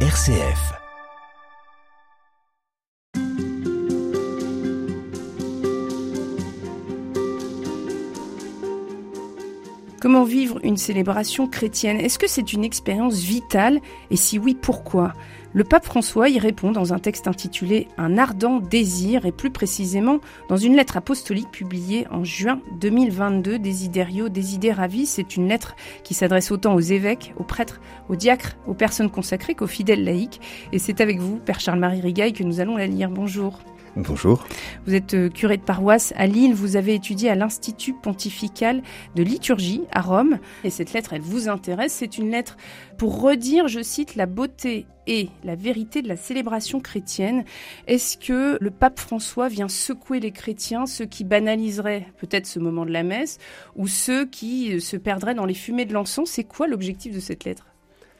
RCF. Comment vivre une célébration chrétienne? Est-ce que c'est une expérience vitale? Et si oui, pourquoi? Le pape François y répond dans un texte intitulé Un ardent désir et plus précisément dans une lettre apostolique publiée en juin 2022, Desiderio Desideravi. C'est une lettre qui s'adresse autant aux évêques, aux prêtres, aux diacres, aux personnes consacrées qu'aux fidèles laïcs. Et c'est avec vous, Père Charles-Marie Rigaille, que nous allons la lire. Bonjour. Bonjour. Vous êtes euh, curé de paroisse à Lille, vous avez étudié à l'Institut pontifical de liturgie à Rome, et cette lettre, elle vous intéresse, c'est une lettre pour redire, je cite, la beauté et la vérité de la célébration chrétienne. Est-ce que le pape François vient secouer les chrétiens, ceux qui banaliseraient peut-être ce moment de la messe, ou ceux qui euh, se perdraient dans les fumées de l'encens? C'est quoi l'objectif de cette lettre?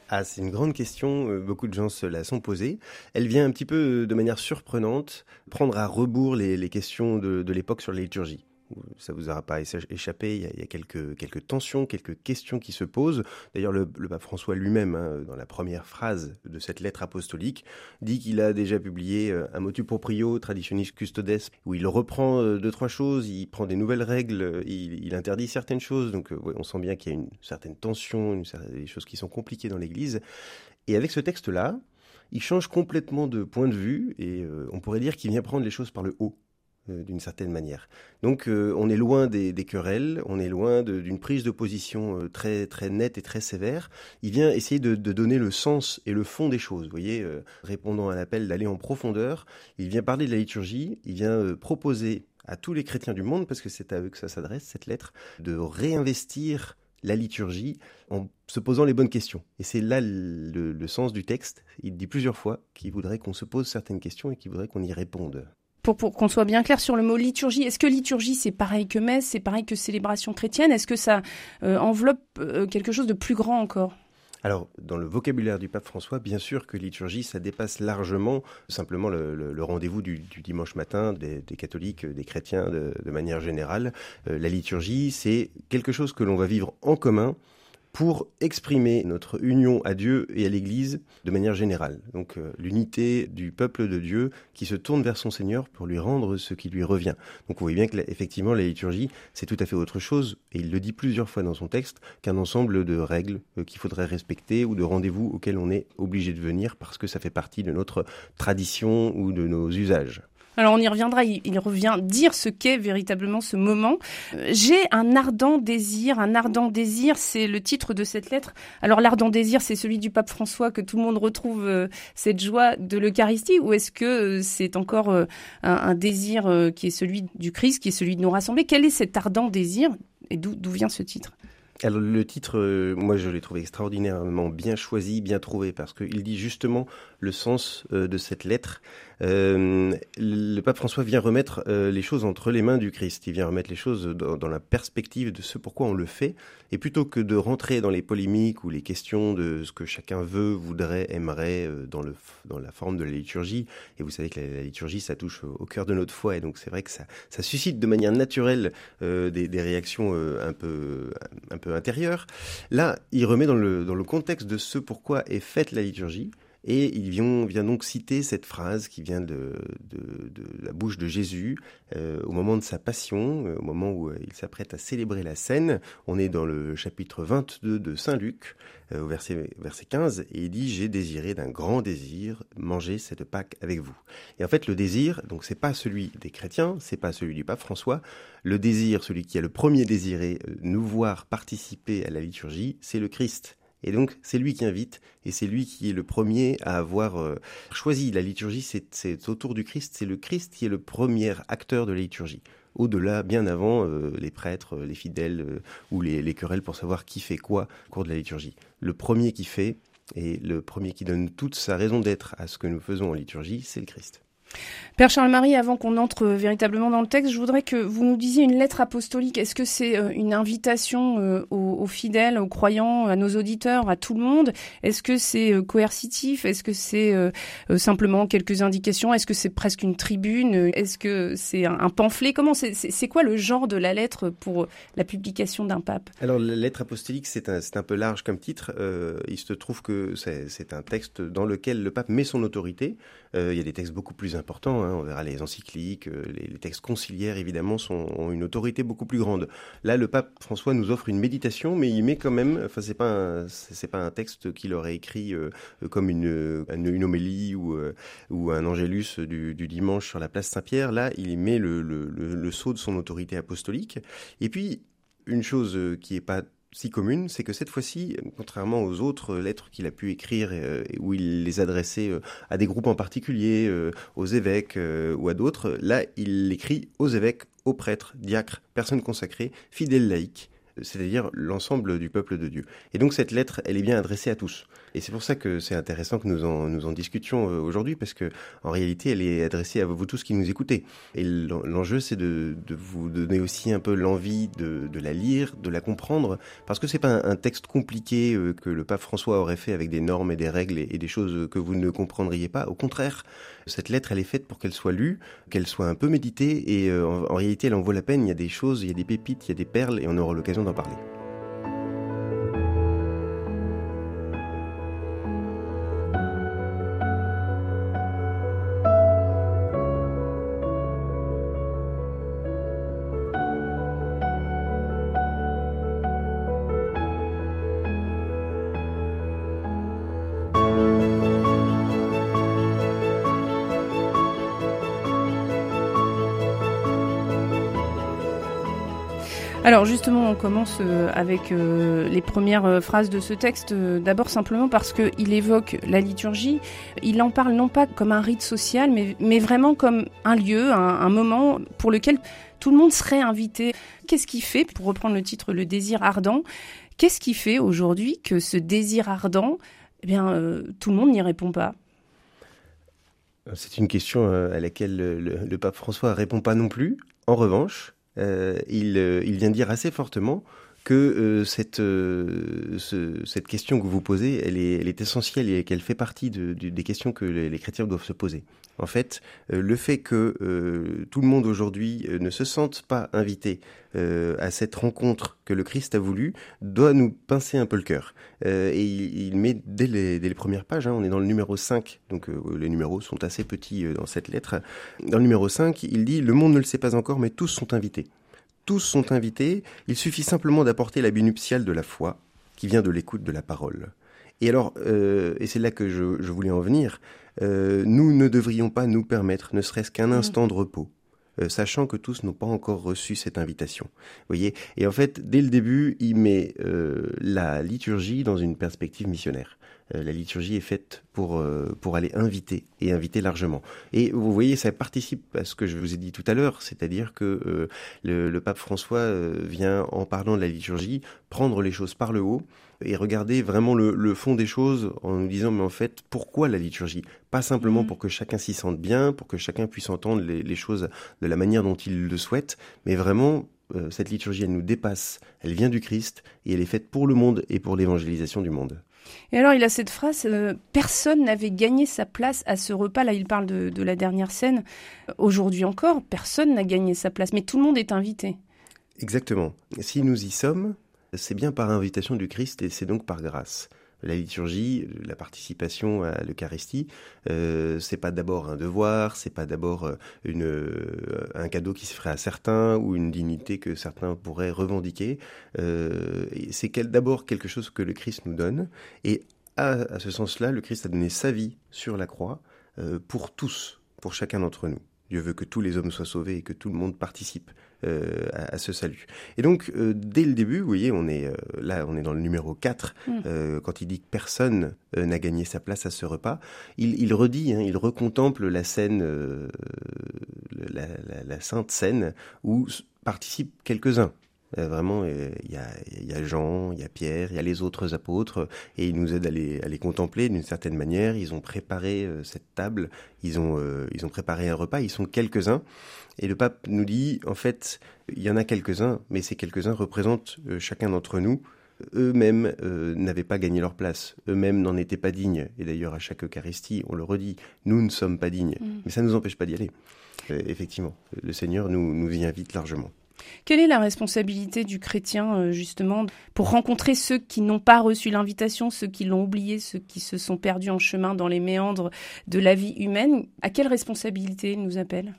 Ah, c'est une grande question, euh, beaucoup de gens se la sont posées. Elle vient un petit peu euh, de manière surprenante prendre à rebours les, questions de, de l'époque sur la liturgie ça vous aura pas échappé, il y a, quelques, tensions, quelques questions qui se posent. D'ailleurs, le, pape François lui-même, hein, dans la première phrase de cette lettre apostolique, dit qu'il a déjà publié euh, un motu proprio traditionis custodes, où il reprend euh, deux, trois choses, il prend des nouvelles règles, il, interdit certaines choses. Donc, euh, on sent bien qu'il y a une certaine tension, des choses qui sont compliquées dans l'Église. Et avec ce texte-là, il change complètement de point de vue, et on pourrait dire qu'il vient prendre les choses par le haut. Euh, d'une certaine manière. Donc euh, on est loin des, querelles, on est loin d'une prise de position euh, très très nette et très sévère. Il vient essayer de, donner le sens et le fond des choses. Vous voyez, répondant à l'appel d'aller en profondeur, il vient parler de la liturgie, il vient proposer à tous les chrétiens du monde, parce que c'est à eux que ça s'adresse cette lettre, de réinvestir la liturgie en se posant les bonnes questions. Et c'est là le, le, sens du texte. Il dit plusieurs fois qu'il voudrait qu'on se pose certaines questions et qu'il voudrait qu'on y réponde pour, qu'on soit bien clair sur le mot liturgie, est-ce que liturgie c'est pareil que messe, c'est pareil que célébration chrétienne? Est-ce que ça euh, enveloppe euh, quelque chose de plus grand encore? Alors, dans le vocabulaire du pape François, bien sûr que liturgie, ça dépasse largement simplement le, rendez-vous du, dimanche matin des, catholiques, des chrétiens de, manière générale. Euh, la liturgie, c'est quelque chose que l'on va vivre en commun pour exprimer notre union à Dieu et à l'Église de manière générale. Donc euh, l'unité du peuple de Dieu qui se tourne vers son Seigneur pour lui rendre ce qui lui revient. Donc vous voyez bien que effectivement la liturgie c'est tout à fait autre chose et il le dit plusieurs fois dans son texte qu'un ensemble de règles euh, qu'il faudrait respecter ou de rendez-vous auxquels on est obligé de venir parce que ça fait partie de notre tradition ou de nos usages. Alors on y reviendra, il, revient dire ce qu'est véritablement ce moment. Euh, j'ai un ardent désir, un ardent désir, c'est le titre de cette lettre. Alors l'ardent désir, c'est celui du pape François que tout le monde retrouve euh, cette joie de l'Eucharistie ou est-ce que euh, c'est encore un, désir qui est celui du Christ, qui est celui de nous rassembler? Quel est cet ardent désir? Et d'où vient ce titre? Alors le titre, moi je l'ai trouvé extraordinairement bien choisi, bien trouvé, parce qu'il dit justement le sens de cette lettre. Euh, le pape François vient remettre euh, les choses entre les mains du Christ. Il vient remettre les choses dans, la perspective de ce pourquoi on le fait. Et plutôt que de rentrer dans les polémiques ou les questions de ce que chacun veut, voudrait, aimerait euh, dans, le, dans la forme de la liturgie, et vous savez que la, liturgie, ça touche au, cœur de notre foi, et donc c'est vrai que ça, ça suscite de manière naturelle des, des, réactions un, peu, un peu intérieures. Là, il remet dans le, dans le contexte de ce pourquoi est faite la liturgie, et il vient, donc citer cette phrase qui vient de, la bouche de Jésus euh, au moment de sa passion, euh, au moment où euh, il s'apprête à célébrer la scène. On est dans le chapitre 22 de Saint Luc, au verset, verset 15, et il dit J'ai désiré d'un grand désir manger cette Pâque avec vous. Et en fait, le désir, donc c'est pas celui des chrétiens, c'est pas celui du pape François. Le désir, celui qui a le premier désiré nous voir participer à la liturgie, c'est le Christ. Et donc, c'est lui qui invite, et c'est lui qui est le premier à avoir euh, choisi la liturgie. C'est autour du Christ, c'est le Christ qui est le premier acteur de la liturgie. Au-delà, bien avant, euh, les prêtres, les fidèles euh, ou les, les, querelles pour savoir qui fait quoi au cours de la liturgie. Le premier qui fait, et le premier qui donne toute sa raison d'être à ce que nous faisons en liturgie, c'est le Christ. Père Charles-Marie, avant qu'on entre véritablement dans le texte, je voudrais que vous nous disiez une lettre apostolique. Est-ce que c'est euh, une invitation euh, aux, fidèles, aux croyants, à nos auditeurs, à tout le monde? Est-ce que c'est euh, coercitif? Est-ce que c'est simplement quelques indications? Est-ce que c'est presque une tribune? Est-ce que c'est un, pamphlet? Comment c'est quoi le genre de la lettre pour la publication d'un pape? Alors la lettre apostolique, c'est un, un peu large comme titre. il se trouve que c'est un texte dans lequel le pape met son autorité. Il y a des textes beaucoup plus importants. Hein. On verra les encycliques, euh, les, textes conciliaires évidemment sont, ont une autorité beaucoup plus grande. Là, le pape François nous offre une méditation, mais il met quand même, enfin c'est pas c'est pas un texte qu'il aurait écrit euh, comme une, une, homélie ou, euh, ou un angélus du, dimanche sur la place Saint-Pierre. Là, il met le, le, le, sceau de son autorité apostolique. Et puis une chose qui est pas si commune, c'est que cette fois-ci, contrairement aux autres lettres qu'il a pu écrire, euh, où il les adressait euh, à des groupes en particulier, euh, aux évêques ou à d'autres, là, il écrit aux évêques, aux prêtres, diacres, personnes consacrées, fidèles laïcs, c'est-à-dire l'ensemble du peuple de Dieu. Et donc cette lettre, elle est bien adressée à tous. Et c'est pour ça que c'est intéressant que nous en, nous en discutions euh, aujourd'hui, parce que en réalité, elle est adressée à vous tous qui nous écoutez. Et l'enjeu, c'est de, de, vous donner aussi un peu l'envie de, de, la lire, de la comprendre, parce que c'est pas un, texte compliqué euh, que le pape François aurait fait avec des normes et des règles et, des choses que vous ne comprendriez pas. Au contraire, cette lettre, elle est faite pour qu'elle soit lue, qu'elle soit un peu méditée, et euh, en, en réalité, elle en vaut la peine. Il y a des choses, il y a des pépites, il y a des perles, et on aura l'occasion d'en parler. Alors justement, on commence euh, avec euh, les premières euh, phrases de ce texte. D'abord simplement parce qu'il évoque la liturgie. Il en parle non pas comme un rite social, mais, vraiment comme un lieu, un, moment pour lequel tout le monde serait invité. Qu'est-ce qui fait, pour reprendre le titre, le désir ardent, qu'est-ce qui fait aujourd'hui que ce désir ardent, eh bien, tout le monde n'y répond pas? C'est une question à laquelle le, le pape François répond pas non plus. En revanche, il, euh, il, vient dire assez fortement que euh, cette, cette question que vous posez, elle est, elle est essentielle et qu'elle fait partie de, des questions que les, chrétiens doivent se poser. En fait, le fait que tout le monde aujourd'hui ne se sente pas invité à cette rencontre que le Christ a voulu doit nous pincer un peu le cœur. et il, met dès les, dès les, premières pages, hein, on est dans le numéro 5, donc les numéros sont assez petits dans cette lettre. Dans le numéro 5, il dit « Le monde ne le sait pas encore, mais tous sont invités » tous sont invités, il suffit simplement d'apporter l'habit nuptial de la foi, qui vient de l'écoute de la parole. Et alors, euh, et c'est là que je, voulais en venir, euh, nous ne devrions pas nous permettre ne serait-ce qu'un mm. instant de repos, euh, sachant que tous n'ont pas encore reçu cette invitation. voyez? Et en fait, dès le début, il met la liturgie dans une perspective missionnaire. Euh, la liturgie est faite pour, euh, pour aller inviter et inviter largement. Et vous voyez, ça participe à ce que je vous ai dit tout à l'heure, c'est-à-dire que euh, le, le, pape François vient, en parlant de la liturgie, prendre les choses par le haut et regarder vraiment le, le, fond des choses en nous disant, mais en fait, pourquoi la liturgie? Pas simplement mmh. pour que chacun s'y sente bien, pour que chacun puisse entendre les, les, choses de la manière dont il le souhaite, mais vraiment cette liturgie, elle nous dépasse, elle vient du Christ et elle est faite pour le monde et pour l'évangélisation du monde. Et alors, il a cette phrase euh, Personne n'avait gagné sa place à ce repas. Là, il parle de, la dernière scène. Aujourd'hui encore, personne n'a gagné sa place, mais tout le monde est invité. Exactement. Si nous y sommes, c'est bien par invitation du Christ et c'est donc par grâce la liturgie, la participation à l'Eucharistie, euh, c'est pas d'abord un devoir, c'est pas d'abord euh, une euh, un cadeau qui se ferait à certains ou une dignité que certains pourraient revendiquer. Euh, c'est d'abord quelque chose que le Christ nous donne, et à, à ce sens-là, le Christ a donné sa vie sur la croix pour tous, pour chacun d'entre nous. Dieu veut que tous les hommes soient sauvés et que tout le monde participe euh, à, ce salut. Et donc, euh, dès le début, vous voyez, on est euh, là, on est dans le numéro 4, mm. quand il dit que personne n'a gagné sa place à ce repas, il, il redit, hein, il recontemple la scène, la, la, la, sainte scène où participent quelques-uns. Euh, vraiment, il y, a, y, a, Jean, il y a Pierre, il y a les autres apôtres, et ils nous aident à les, à les contempler d'une certaine manière. Ils ont préparé cette table, ils ont, ils ont préparé un repas, ils sont quelques-uns. Et le pape nous dit, en fait, il y en a quelques-uns, mais ces quelques-uns représentent chacun d'entre nous eux-mêmes euh, n'avaient pas gagné leur place, eux-mêmes n'en étaient pas dignes. Et d'ailleurs, à chaque Eucharistie, on le redit, nous ne sommes pas dignes. Mm. Mais ça ne nous empêche pas d'y aller. Euh, effectivement, le Seigneur nous, nous y invite largement. Quelle est la responsabilité du chrétien, euh, justement, pour rencontrer ceux qui n'ont pas reçu l'invitation, ceux qui l'ont oublié, ceux qui se sont perdus en chemin dans les méandres de la vie humaine? À quelle responsabilité il nous appelle?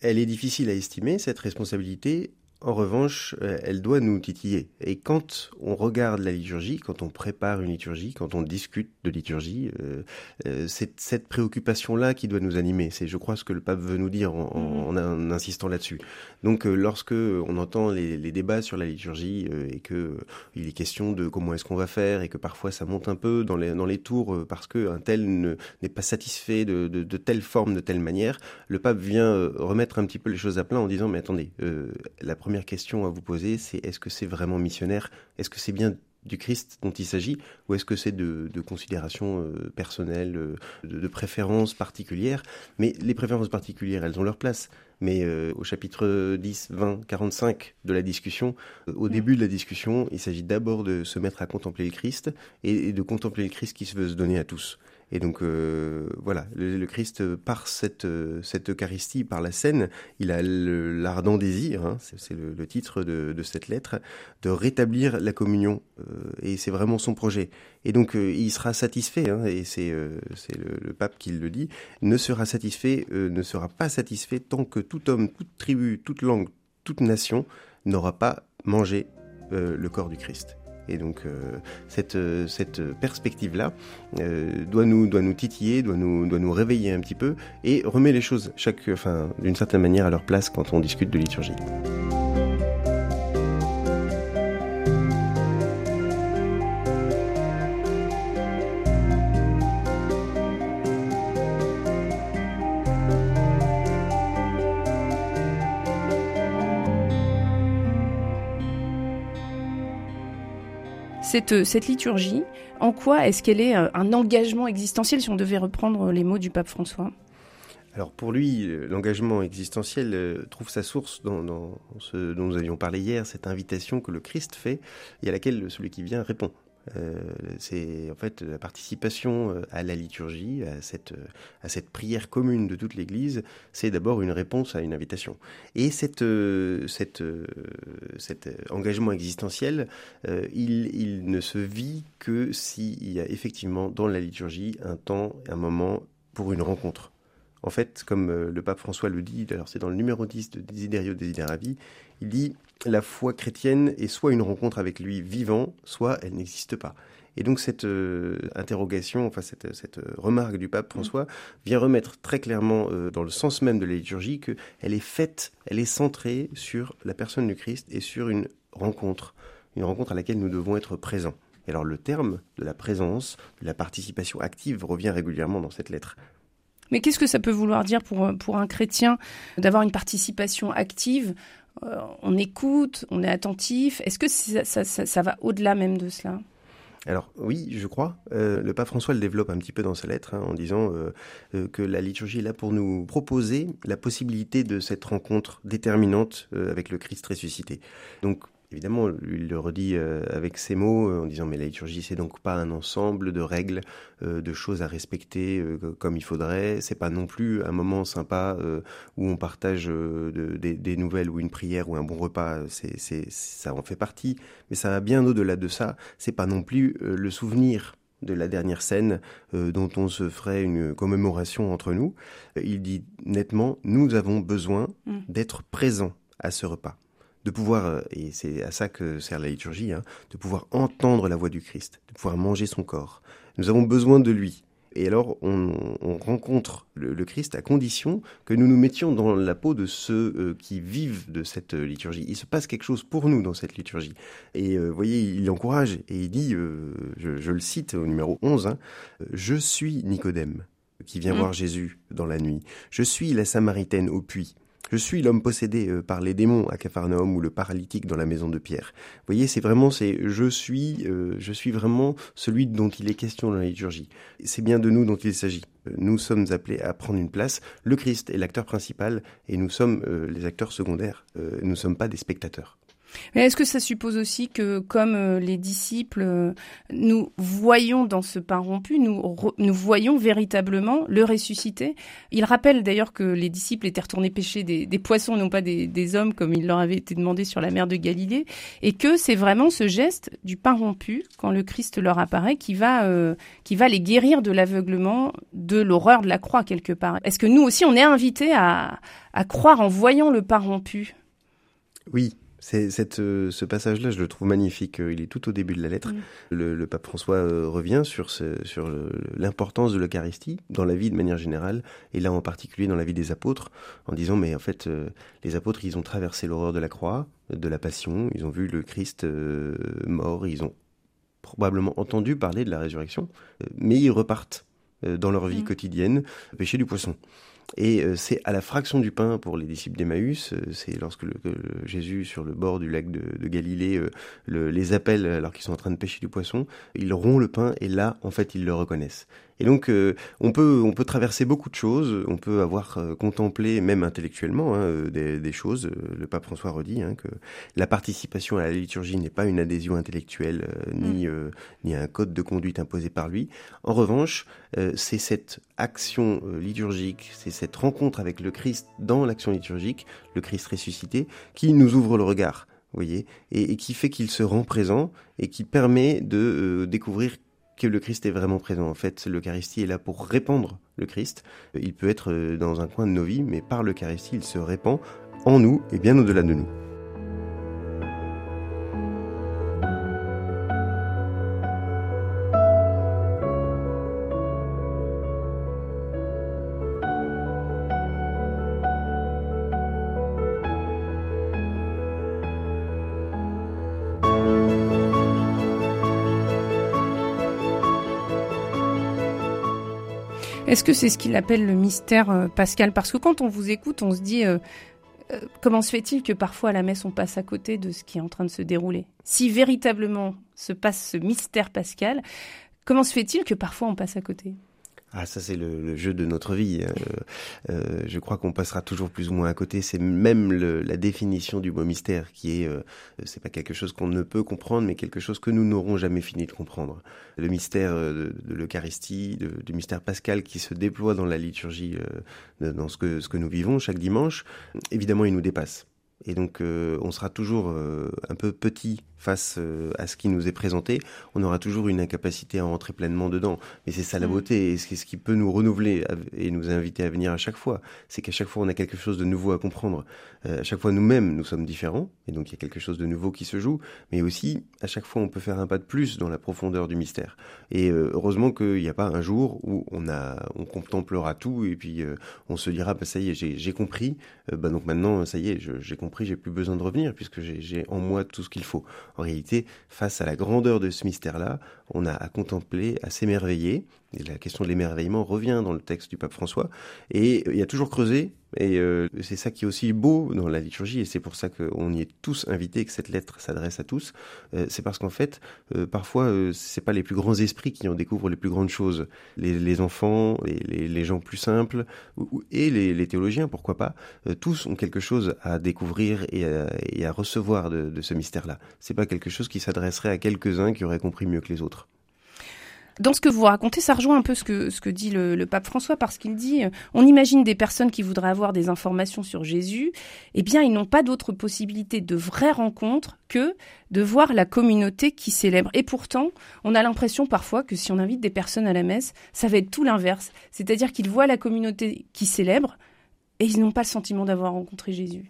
Elle est difficile à estimer, cette responsabilité. En revanche, euh, elle doit nous titiller. Et quand on regarde la liturgie, quand on prépare une liturgie, quand on discute de liturgie, euh, euh, c'est cette préoccupation-là qui doit nous animer. C'est, je crois, ce que le pape veut nous dire en, mm. insistant là-dessus. Donc, lorsque on entend les, débats sur la liturgie et que il est question de comment est-ce qu'on va faire et que parfois ça monte un peu dans les, dans les tours parce qu'un tel n'est pas satisfait de, de, telle forme, de telle manière, le pape vient remettre un petit peu les choses à plat en disant mais attendez, la première première question à vous poser, c'est est-ce que c'est vraiment missionnaire? Est-ce que c'est bien du Christ dont il s'agit? Ou est-ce que c'est de, considérations euh, personnelles, euh, de, préférences particulières? Mais les préférences particulières, elles ont leur place. Mais euh, au chapitre 10, 20, 45 de la discussion, au début de la discussion, il s'agit d'abord de se mettre à contempler le Christ et, de contempler le Christ qui se veut se donner à tous. Et donc euh, voilà, le, Christ par cette cette Eucharistie, par la scène, il a l'ardent désir, hein, c'est le, titre de, cette lettre, de rétablir la communion. Euh, et c'est vraiment son projet. Et donc euh, il sera satisfait, hein, et c'est c'est le, pape qui le dit, ne sera satisfait, ne sera pas satisfait tant que tout homme, toute tribu, toute langue, toute nation n'aura pas mangé le corps du Christ. Et donc euh, cette, perspective-là euh, doit, nous, doit titiller, doit nous, réveiller un petit peu et remet les choses enfin, d'une certaine manière à leur place quand on discute de liturgie. Cette, cette liturgie, en quoi est-ce qu'elle est euh, un engagement existentiel, si on devait reprendre les mots du pape François? Alors pour lui, l'engagement existentiel euh, trouve sa source dans, ce dont nous avions parlé hier, cette invitation que le Christ fait et à laquelle celui qui vient répond. Euh, c'est en fait la participation euh, à la liturgie, à cette, euh, prière commune de toute l'Église, c'est d'abord une réponse à une invitation. Et cette, cet engagement existentiel, il, il ne se vit que s'il y a effectivement dans la liturgie un temps, un moment pour une rencontre. En fait, comme le pape François le dit, alors c'est dans le numéro 10 de Desiderio Desideravi, il dit la foi chrétienne est soit une rencontre avec lui vivant, soit elle n'existe pas. Et donc cette euh, interrogation, enfin cette, cette, remarque du pape François vient remettre très clairement euh, dans le sens même de la liturgie qu'elle est faite, elle est centrée sur la personne du Christ et sur une rencontre, une rencontre à laquelle nous devons être présents. Et alors le terme de la présence, de la participation active revient régulièrement dans cette lettre. Mais qu'est-ce que ça peut vouloir dire pour, pour un chrétien d'avoir une participation active euh, on écoute, on est attentif. Est-ce que ça, va au-delà même de cela? Alors oui, je crois. Euh, le pape François le développe un petit peu dans sa lettre hein, en disant euh, que la liturgie est là pour nous proposer la possibilité de cette rencontre déterminante avec le Christ ressuscité. Donc Évidemment, il le redit euh, avec ces mots euh, en disant mais la liturgie c'est donc pas un ensemble de règles, euh, de choses à respecter comme il faudrait. C'est pas non plus un moment sympa où on partage des, nouvelles ou une prière ou un bon repas. C'est, ça en fait partie, mais ça va bien au-delà de ça. C'est pas non plus le souvenir de la dernière scène dont on se ferait une commémoration entre nous. il dit nettement, nous avons besoin mmh. d'être présents à ce repas de pouvoir, euh, et c'est à ça que sert la liturgie, hein, de pouvoir entendre la voix du Christ, de pouvoir manger son corps. Nous avons besoin de lui. Et alors, on, rencontre le, Christ à condition que nous nous mettions dans la peau de ceux euh, qui vivent de cette euh, liturgie. Il se passe quelque chose pour nous dans cette liturgie. Et vous voyez, il encourage et il dit, je, le cite au numéro 11, hein, Je suis Nicodème qui vient mmh. voir Jésus dans la nuit. Je suis la Samaritaine au puits. Je suis l'homme possédé euh, par les démons à Capharnaüm ou le paralytique dans la maison de Pierre. Vous voyez, c'est vraiment, c'est je suis, euh, je suis vraiment celui dont il est question dans la liturgie. C'est bien de nous dont il s'agit. Euh, nous sommes appelés à prendre une place. Le Christ est l'acteur principal et nous sommes les acteurs secondaires. nous ne sommes pas des spectateurs. Est-ce que ça suppose aussi que, comme euh, les disciples, euh, nous voyons dans ce pain rompu, nous, voyons véritablement le ressuscité? Il rappelle d'ailleurs que les disciples étaient retournés pêcher des, des poissons, non pas des, hommes, comme il leur avait été demandé sur la mer de Galilée, et que c'est vraiment ce geste du pain rompu, quand le Christ leur apparaît, qui va, euh, qui va les guérir de l'aveuglement, de l'horreur de la croix quelque part. Est-ce que nous aussi, on est invités à, à croire en voyant le pain rompu? Oui, cette, euh, ce passage-là, je le trouve magnifique. Euh, il est tout au début de la lettre. Mm. Le, pape François euh, revient sur, ce, sur l'importance de l'Eucharistie dans la vie de manière générale, et là en particulier dans la vie des apôtres, en disant mais en fait les apôtres ils ont traversé l'horreur de la croix, de la passion, ils ont vu le Christ mort, ils ont probablement entendu parler de la résurrection, mais ils repartent dans leur vie mm. quotidienne pêcher du poisson. Et euh, c'est à la fraction du pain pour les disciples d'Emmaüs, euh, c'est lorsque Jésus, sur le bord du lac de, Galilée, euh, les appelle alors qu'ils sont en train de pêcher du poisson, ils rompt le pain et là, en fait, ils le reconnaissent. Et donc, euh, on peut on peut traverser beaucoup de choses. On peut avoir euh, contemplé, même intellectuellement, hein, euh, des, des, choses. Le pape François redit hein, que la participation à la liturgie n'est pas une adhésion intellectuelle ni mm. ni un code de conduite imposé par lui. En revanche, c'est cette action liturgique, c'est cette rencontre avec le Christ dans l'action liturgique, le Christ ressuscité, qui nous ouvre le regard voyez, et, et, qui fait qu'il se rend présent et qui permet de découvrir que le Christ est vraiment présent. En fait, l'Eucharistie est là pour répandre le Christ. Il peut être euh, dans un coin de nos vies, mais par l'Eucharistie, il se répand en nous et bien au-delà de nous. Est-ce que c'est ce qu'il appelle le mystère euh, pascal? Parce que quand on vous écoute, on se dit euh, euh, comment se fait-il que parfois à la messe on passe à côté de ce qui est en train de se dérouler? Si véritablement se passe ce mystère pascal, comment se fait-il que parfois on passe à côté? Ah, ça c'est le, jeu de notre vie. Euh, euh, je crois qu'on passera toujours plus ou moins à côté. C'est même la définition du mot mystère qui est, euh, c'est pas quelque chose qu'on ne peut comprendre, mais quelque chose que nous n'aurons jamais fini de comprendre. Le mystère de, l'Eucharistie, du mystère pascal qui se déploie dans la liturgie, dans ce que nous vivons chaque dimanche, évidemment, il nous dépasse. Et donc, on sera toujours un peu petit face euh, à ce qui nous est présenté, on aura toujours une incapacité à entrer pleinement dedans. Mais c'est ça la mm. beauté, et ce qui peut nous renouveler et nous inviter à venir à chaque fois, c'est qu'à chaque fois on a quelque chose de nouveau à comprendre. Euh, à chaque fois nous-mêmes, nous sommes différents, et donc il y a quelque chose de nouveau qui se joue, mais aussi à chaque fois on peut faire un pas de plus dans la profondeur du mystère. Et euh, heureusement qu'il n'y a pas un jour où on a, on contemplera tout, et puis on se dira, bah, ça y est, j'ai compris, bah, donc maintenant, ça y est, j'ai compris, j'ai plus besoin de revenir, puisque j'ai en moi tout ce qu'il faut. En réalité, face à la grandeur de ce mystère-là, on a à contempler, à s'émerveiller. La question de l'émerveillement revient dans le texte du pape François. Et il y a toujours creusé. Et euh, c'est ça qui est aussi beau dans la liturgie. Et c'est pour ça qu'on y est tous invités, que cette lettre s'adresse à tous. Euh, c'est parce qu'en fait, euh, parfois, c'est pas les plus grands esprits qui en découvrent les plus grandes choses. Les, enfants, les, les, gens plus simples, et les, théologiens, pourquoi pas, tous ont quelque chose à découvrir et à, recevoir de, de ce mystère-là. C'est pas quelque chose qui s'adresserait à quelques-uns qui auraient compris mieux que les autres. Dans ce que vous racontez, ça rejoint un peu ce que, dit le, pape François, parce qu'il dit, euh, on imagine des personnes qui voudraient avoir des informations sur Jésus, eh bien, ils n'ont pas d'autre possibilité de vraie rencontre que de voir la communauté qui célèbre. Et pourtant, on a l'impression parfois que si on invite des personnes à la messe, ça va être tout l'inverse. C'est-à-dire qu'ils voient la communauté qui célèbre et ils n'ont pas le sentiment d'avoir rencontré Jésus.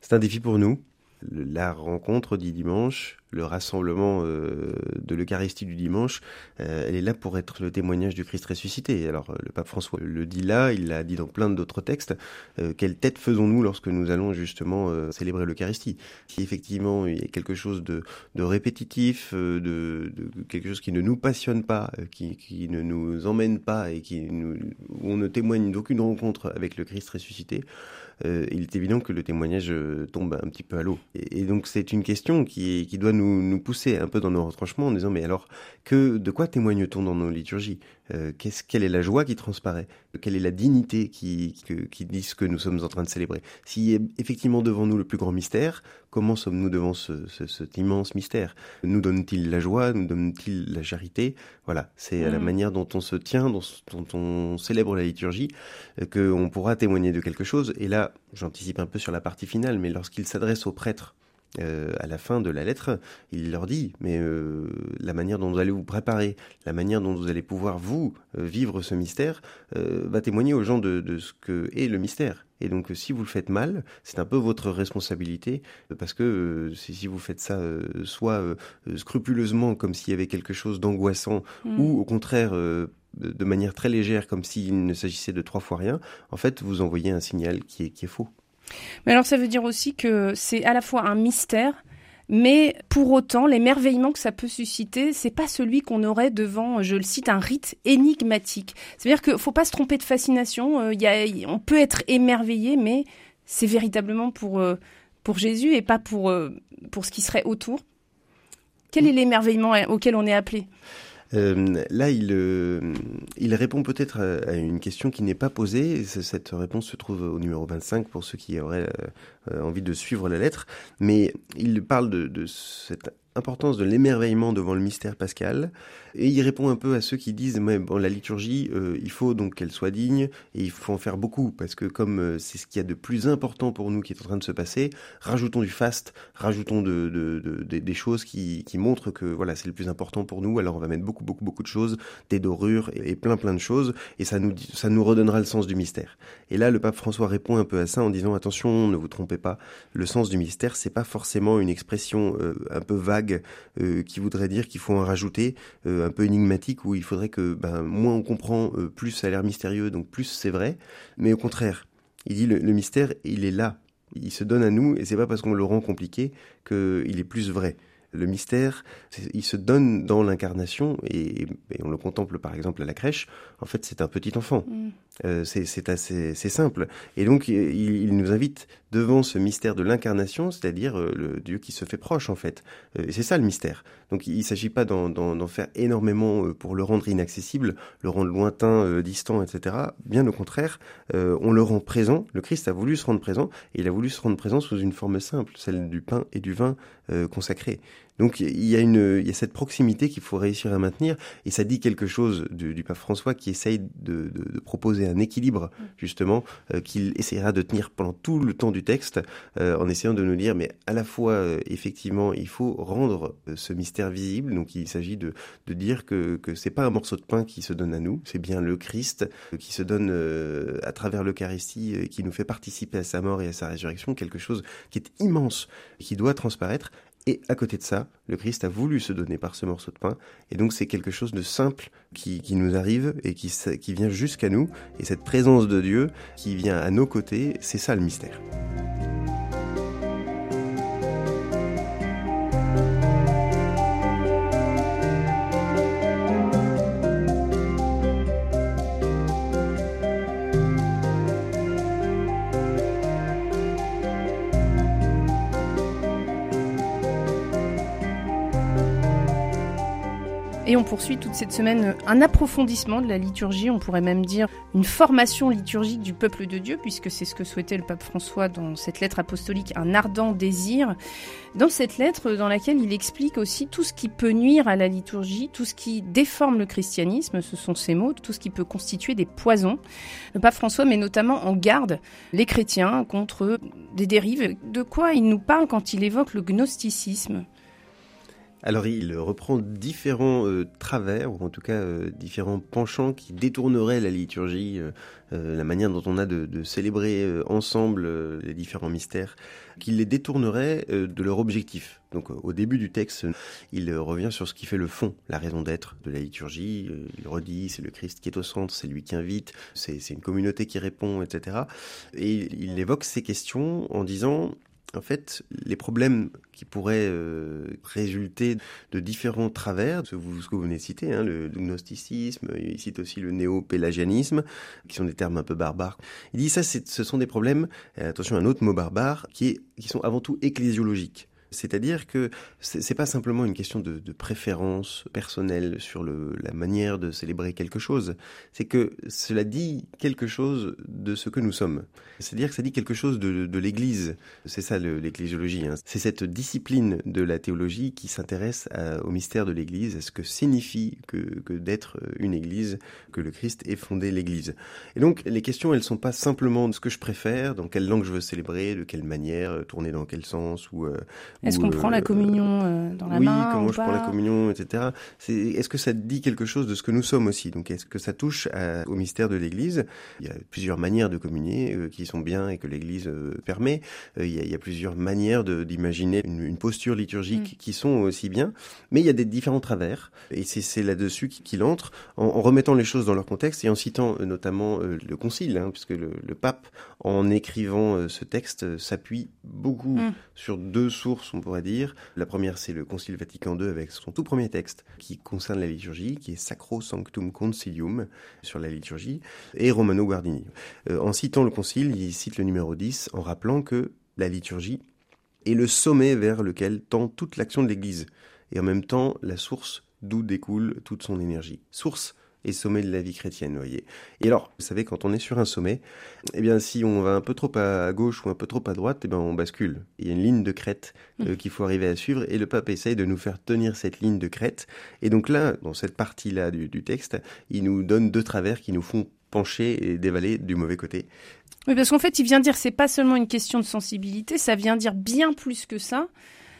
C'est un défi pour nous. La rencontre dit dimanche, le rassemblement euh, de l'Eucharistie du dimanche, euh, elle est là pour être le témoignage du Christ ressuscité. Alors le pape François le dit là, il l'a dit dans plein d'autres textes. quelle tête faisons-nous lorsque nous allons justement célébrer l'Eucharistie? Si effectivement il y a quelque chose de, répétitif, de, quelque chose qui ne nous passionne pas, qui, ne nous emmène pas et qui on ne témoigne d'aucune rencontre avec le Christ ressuscité, euh, il est évident que le témoignage euh, tombe un petit peu à l'eau. Et, donc c'est une question qui, doit nous, nous, pousser un peu dans nos retranchements en disant mais alors que de quoi témoigne-t-on dans nos liturgies? Euh, Quelle est la joie qui transparaît? Quelle est la dignité qui, qui dit ce que nous sommes en train de célébrer? Si effectivement devant nous le plus grand mystère, comment sommes-nous devant ce, cet immense mystère? Nous donne-t-il la joie? Nous donne-t-il la charité? Voilà, c'est à la mm. manière dont on se tient, dont, dont on célèbre la liturgie, qu'on pourra témoigner de quelque chose. Et là, j'anticipe un peu sur la partie finale, mais lorsqu'il s'adresse aux prêtres, euh, à la fin de la lettre, il leur dit, mais euh, la manière dont vous allez vous préparer, la manière dont vous allez pouvoir, vous, euh, vivre ce mystère, va témoigner aux gens de, de, ce que est le mystère. Et donc, si vous le faites mal, c'est un peu votre responsabilité, parce que si vous faites ça soit scrupuleusement, comme s'il y avait quelque chose d'angoissant, mmh. ou au contraire de manière très légère, comme s'il ne s'agissait de trois fois rien, en fait, vous envoyez un signal qui est, qui est faux. Mais alors, ça veut dire aussi que c'est à la fois un mystère, mais pour autant, l'émerveillement que ça peut susciter, c'est pas celui qu'on aurait devant, je le cite, un rite énigmatique. C'est-à-dire qu'il faut pas se tromper de fascination. Euh, y a, on peut être émerveillé, mais c'est véritablement pour euh, pour Jésus et pas pour euh, pour ce qui serait autour. Quel est l'émerveillement auquel on est appelé? Euh, là, il, euh, il répond peut-être à, une question qui n'est pas posée. Cette réponse se trouve au numéro 25 pour ceux qui auraient euh, envie de suivre la lettre. Mais il parle de, de cette importance de l'émerveillement devant le mystère pascal, et il répond un peu à ceux qui disent mais bon la liturgie euh, il faut donc qu'elle soit digne et il faut en faire beaucoup parce que comme euh, c'est ce qu'il y a de plus important pour nous qui est en train de se passer, rajoutons du faste, rajoutons de, de, de, des choses qui, qui montrent que voilà c'est le plus important pour nous. Alors on va mettre beaucoup beaucoup beaucoup de choses, des dorures et, plein plein de choses et ça nous ça nous redonnera le sens du mystère. Et là le pape François répond un peu à ça en disant attention ne vous trompez pas, le sens du mystère c'est pas forcément une expression euh, un peu vague qui voudrait dire qu'il faut en rajouter, un peu énigmatique, où il faudrait que ben, moins on comprend, euh, plus ça a l'air mystérieux, donc plus c'est vrai. Mais au contraire, il dit le, mystère, il est là, il se donne à nous, et c'est pas parce qu'on le rend compliqué qu'il est plus vrai le mystère, il se donne dans l'incarnation et, on le contemple par exemple à la crèche. En fait, c'est un petit enfant. Mm. Euh, c'est assez c'est simple. Et donc, il, nous invite devant ce mystère de l'incarnation, c'est-à-dire euh, le Dieu qui se fait proche en fait. Euh, c'est ça le mystère. Donc, il ne s'agit pas d'en faire énormément pour le rendre inaccessible, le rendre lointain, distant, etc. Bien au contraire, on le rend présent. Le Christ a voulu se rendre présent et il a voulu se rendre présent sous une forme simple, celle du pain et du vin consacrés. Donc il y a une, il y a cette proximité qu'il faut réussir à maintenir, et ça dit quelque chose du, du pape François qui essaye de, de, de proposer un équilibre mm. justement euh, qu'il essaiera de tenir pendant tout le temps du texte, euh, en essayant de nous dire, mais à la fois euh, effectivement il faut rendre ce mystère visible, donc il s'agit de, de dire que que c'est pas un morceau de pain qui se donne à nous, c'est bien le Christ qui se donne à travers l'Eucharistie, qui nous fait participer à sa mort et à sa résurrection, quelque chose qui est immense, qui doit transparaître et à côté de ça, le Christ a voulu se donner par ce morceau de pain. Et donc c'est quelque chose de simple qui, qui nous arrive et qui, qui vient jusqu'à nous. Et cette présence de Dieu qui vient à nos côtés, c'est ça le mystère. Et on poursuit toute cette semaine un approfondissement de la liturgie, on pourrait même dire une formation liturgique du peuple de Dieu, puisque c'est ce que souhaitait le pape François dans cette lettre apostolique, un ardent désir. Dans cette lettre dans laquelle il explique aussi tout ce qui peut nuire à la liturgie, tout ce qui déforme le christianisme, ce sont ces mots, tout ce qui peut constituer des poisons. Le pape François met notamment en garde les chrétiens contre des dérives. De quoi il nous parle quand il évoque le gnosticisme? Alors il reprend différents euh, travers, ou en tout cas euh, différents penchants qui détourneraient la liturgie, euh, la manière dont on a de, de célébrer ensemble les différents mystères, qui les détourneraient de leur objectif. Donc au début du texte, il revient sur ce qui fait le fond, la raison d'être de la liturgie. Il redit, c'est le Christ qui est au centre, c'est lui qui invite, c'est une communauté qui répond, etc. Et il évoque ces questions en disant, en fait, les problèmes qui pourraient euh, résulter de différents travers, ce que vous, venez de citer, hein, le gnosticisme, il cite aussi le néo-pélagianisme, qui sont des termes un peu barbares. Il dit ça, ce sont des problèmes, attention, un autre mot barbare, qui sont avant tout ecclésiologiques. C'est-à-dire que c'est pas simplement une question de, préférence personnelle sur la manière de célébrer quelque chose. C'est que cela dit quelque chose de ce que nous sommes. C'est-à-dire que ça dit quelque chose de, l'Église. C'est ça l'ecclésiologie. Hein. C'est cette discipline de la théologie qui s'intéresse au mystère de l'Église, à ce que signifie que, d'être une Église, que le Christ ait fondé l'Église. Et donc les questions, elles sont pas simplement de ce que je préfère, dans quelle langue je veux célébrer, de quelle manière, tourner dans quel sens ou euh, est-ce qu'on prend la euh, communion euh, dans la main Oui, comment je prends la communion, etc. Est-ce que ça dit quelque chose de ce que nous sommes aussi? Donc, est-ce que ça touche au mystère de l'Église? Il y a plusieurs manières de communier euh, qui sont bien et que l'Église permet. il, y a, plusieurs manières d'imaginer une, posture liturgique mm. qui sont aussi bien. Mais il y a des différents travers. Et c'est là-dessus qu'il entre, en, remettant les choses dans leur contexte et en citant notamment le Concile, hein, puisque le, pape, en écrivant ce texte, s'appuie beaucoup mm. sur deux sources on pourrait dire. La première, c'est le Concile Vatican II avec son tout premier texte qui concerne la liturgie, qui est Sacro Sanctum Concilium sur la liturgie, et Romano Guardini. Euh, en citant le Concile, il cite le numéro 10 en rappelant que la liturgie est le sommet vers lequel tend toute l'action de l'Église, et en même temps la source d'où découle toute son énergie. Source et sommet de la vie chrétienne, vous voyez. Et alors, vous savez, quand on est sur un sommet, eh bien, si on va un peu trop à gauche ou un peu trop à droite, eh bien, on bascule. Il y a une ligne de crête euh, mmh. qu'il faut arriver à suivre, et le pape essaye de nous faire tenir cette ligne de crête. Et donc là, dans cette partie-là du, du texte, il nous donne deux travers qui nous font pencher et dévaler du mauvais côté. Oui, parce qu'en fait, il vient dire c'est pas seulement une question de sensibilité, ça vient dire bien plus que ça.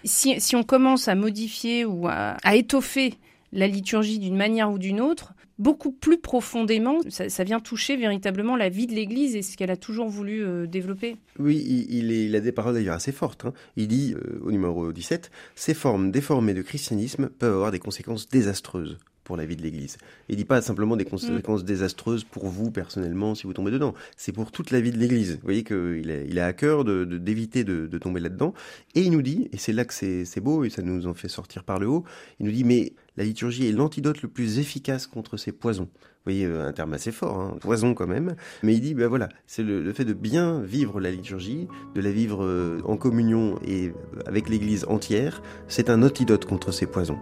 Si, si on commence à modifier ou à, à étoffer la liturgie d'une manière ou d'une autre, beaucoup plus profondément, ça, vient toucher véritablement la vie de l'Église et ce qu'elle a toujours voulu euh, développer. Oui, il, il, a des paroles d'ailleurs assez fortes. Hein. Il dit euh, au numéro 17, Ces formes déformées de christianisme peuvent avoir des conséquences désastreuses pour la vie de l'Église. Il dit pas simplement des conséquences mm. désastreuses pour vous personnellement si vous tombez dedans. C'est pour toute la vie de l'Église. Vous voyez qu'il a, il a à cœur de, d'éviter de, de, tomber là-dedans. Et il nous dit, et c'est là que c'est beau et ça nous en fait sortir par le haut, il nous dit mais la liturgie est l'antidote le plus efficace contre ces poisons. Vous voyez, euh, un terme assez fort, hein, poison quand même. Mais il dit, ben voilà, c'est le, fait de bien vivre la liturgie, de la vivre euh, en communion et avec l'Église entière, c'est un antidote contre ces poisons.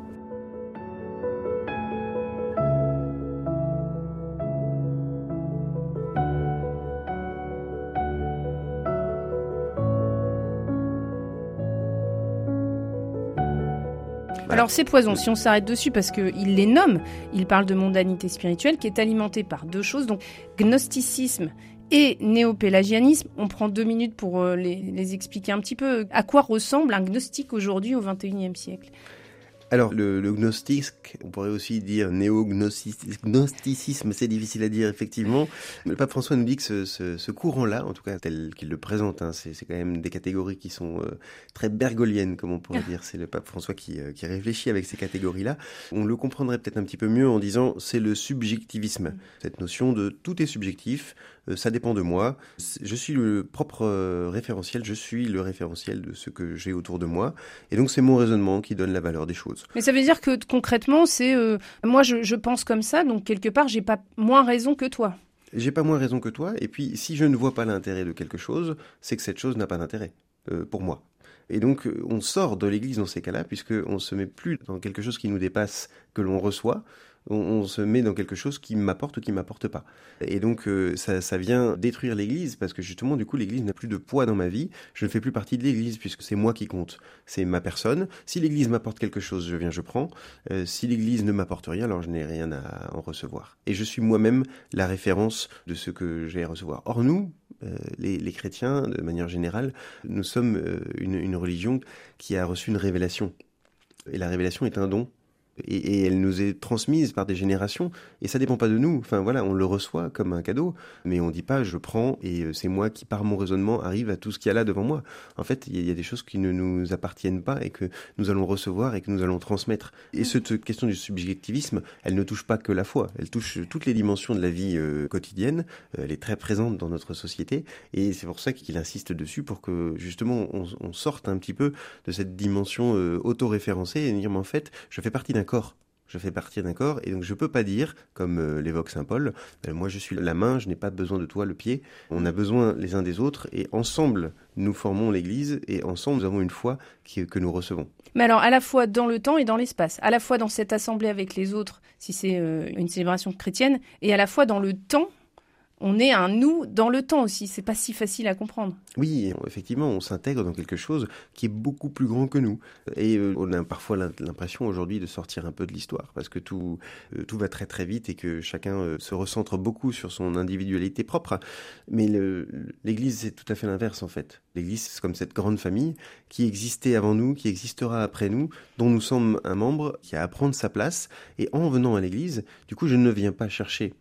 Alors ces poisons, si on s'arrête dessus, parce qu'il les nomme, il parle de mondanité spirituelle qui est alimentée par deux choses, donc gnosticisme et néopélagianisme. On prend deux minutes pour euh, les, les expliquer un petit peu à quoi ressemble un gnostique aujourd'hui au XXIe siècle? Alors, le, le gnostique, on pourrait aussi dire néo-gnosticisme, c'est difficile à dire effectivement. Le pape François nous dit que ce, ce, ce courant-là, en tout cas tel qu'il le présente, hein, c'est quand même des catégories qui sont euh, très bergoliennes, comme on pourrait dire. C'est le pape François qui, euh, qui réfléchit avec ces catégories-là. On le comprendrait peut-être un petit peu mieux en disant c'est le subjectivisme, cette notion de tout est subjectif, euh, ça dépend de moi. Je suis le propre référentiel, je suis le référentiel de ce que j'ai autour de moi, et donc c'est mon raisonnement qui donne la valeur des choses. Mais ça veut dire que concrètement, c'est euh, moi je, pense comme ça, donc quelque part j'ai pas moins raison que toi. J'ai pas moins raison que toi, et puis si je ne vois pas l'intérêt de quelque chose, c'est que cette chose n'a pas d'intérêt euh, pour moi. Et donc on sort de l'Église dans ces cas-là, puisque on se met plus dans quelque chose qui nous dépasse, que l'on reçoit, on, se met dans quelque chose qui m'apporte ou qui m'apporte pas. Et donc euh, ça, ça, vient détruire l'Église parce que justement du coup l'Église n'a plus de poids dans ma vie. Je ne fais plus partie de l'Église puisque c'est moi qui compte, c'est ma personne. Si l'Église m'apporte quelque chose, je viens, je prends. Euh, si l'Église ne m'apporte rien, alors je n'ai rien à en recevoir. Et je suis moi-même la référence de ce que j'ai à recevoir. Or nous, euh, les, chrétiens, de manière générale, nous sommes une religion qui a reçu une révélation Et la révélation est un don et, elle nous est transmise par des générations et ça dépend pas de nous. Enfin voilà, on le reçoit comme un cadeau, mais on dit pas je prends et euh, c'est moi qui par mon raisonnement arrive à tout ce qu'il y a là devant moi. En fait, il y, a des choses qui ne nous appartiennent pas et que nous allons recevoir et que nous allons transmettre. Et cette question du subjectivisme, elle ne touche pas que la foi, elle touche toutes les dimensions de la vie euh, quotidienne. Euh, elle est très présente dans notre société et c'est pour ça qu'il insiste dessus pour que justement on, sorte un petit peu de cette dimension autoréférencée et dire mais en fait je fais partie d'un corps. Je fais partie d'un corps et donc je peux pas dire, comme euh, l'évoque saint Paul, euh, moi je suis la main, je n'ai pas besoin de toi le pied. On a besoin les uns des autres et ensemble nous formons l'Église et ensemble nous avons une foi que nous recevons. Mais alors à la fois dans le temps et dans l'espace, à la fois dans cette assemblée avec les autres, si c'est euh, une célébration chrétienne, et à la fois dans le temps on est un nous dans le temps aussi. C'est pas si facile à comprendre. Oui, effectivement, on s'intègre dans quelque chose qui est beaucoup plus grand que nous. Et euh, on a parfois l'impression aujourd'hui de sortir un peu de l'histoire parce que tout, euh, tout va très très vite et que chacun euh, se recentre beaucoup sur son individualité propre. Mais l'Église, c'est tout à fait l'inverse en fait. L'Église, c'est comme cette grande famille qui existait avant nous, qui existera après nous, dont nous sommes un membre qui a à prendre sa place. Et en venant à l'Église, du coup, je ne viens pas chercher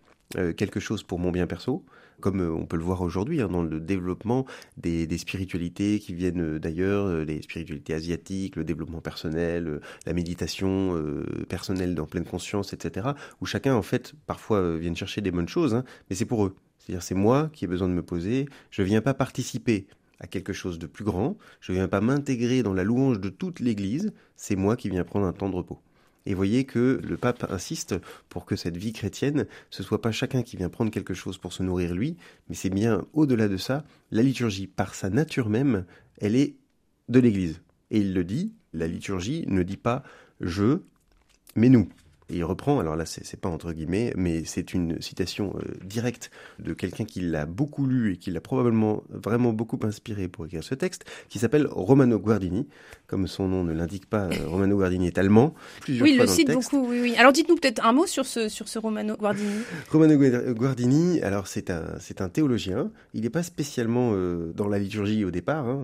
quelque chose pour mon bien perso, comme euh, on peut le voir aujourd'hui hein, dans le développement des, spiritualités qui viennent euh, d'ailleurs, les spiritualités asiatiques, le développement personnel, la méditation personnelle dans pleine conscience, etc. Où chacun en fait parfois vient chercher des bonnes choses, hein, mais c'est pour eux. C'est-à-dire c'est moi qui ai besoin de me poser. Je viens pas participer à quelque chose de plus grand. Je viens pas m'intégrer dans la louange de toute l'Église. C'est moi qui viens prendre un temps de repos. Et voyez que le pape insiste pour que cette vie chrétienne, ce soit pas chacun qui vient prendre quelque chose pour se nourrir lui, mais c'est bien au-delà de ça, la liturgie, par sa nature même, elle est de l'Église. Et il le dit, la liturgie ne dit pas je, mais nous. Et il reprend, alors là, c'est pas entre guillemets, mais c'est une citation euh, directe de quelqu'un qui l'a beaucoup lu et qui l'a probablement vraiment beaucoup inspiré pour écrire ce texte, qui s'appelle Romano Guardini. Comme son nom ne l'indique pas, euh, Romano Guardini est allemand. oui, il le cite beaucoup, oui, oui. Alors dites-nous peut-être un mot sur ce, sur ce Romano Guardini. Romano Guardini, alors c'est un, un théologien. Il n'est pas spécialement euh, dans la liturgie au départ, hein,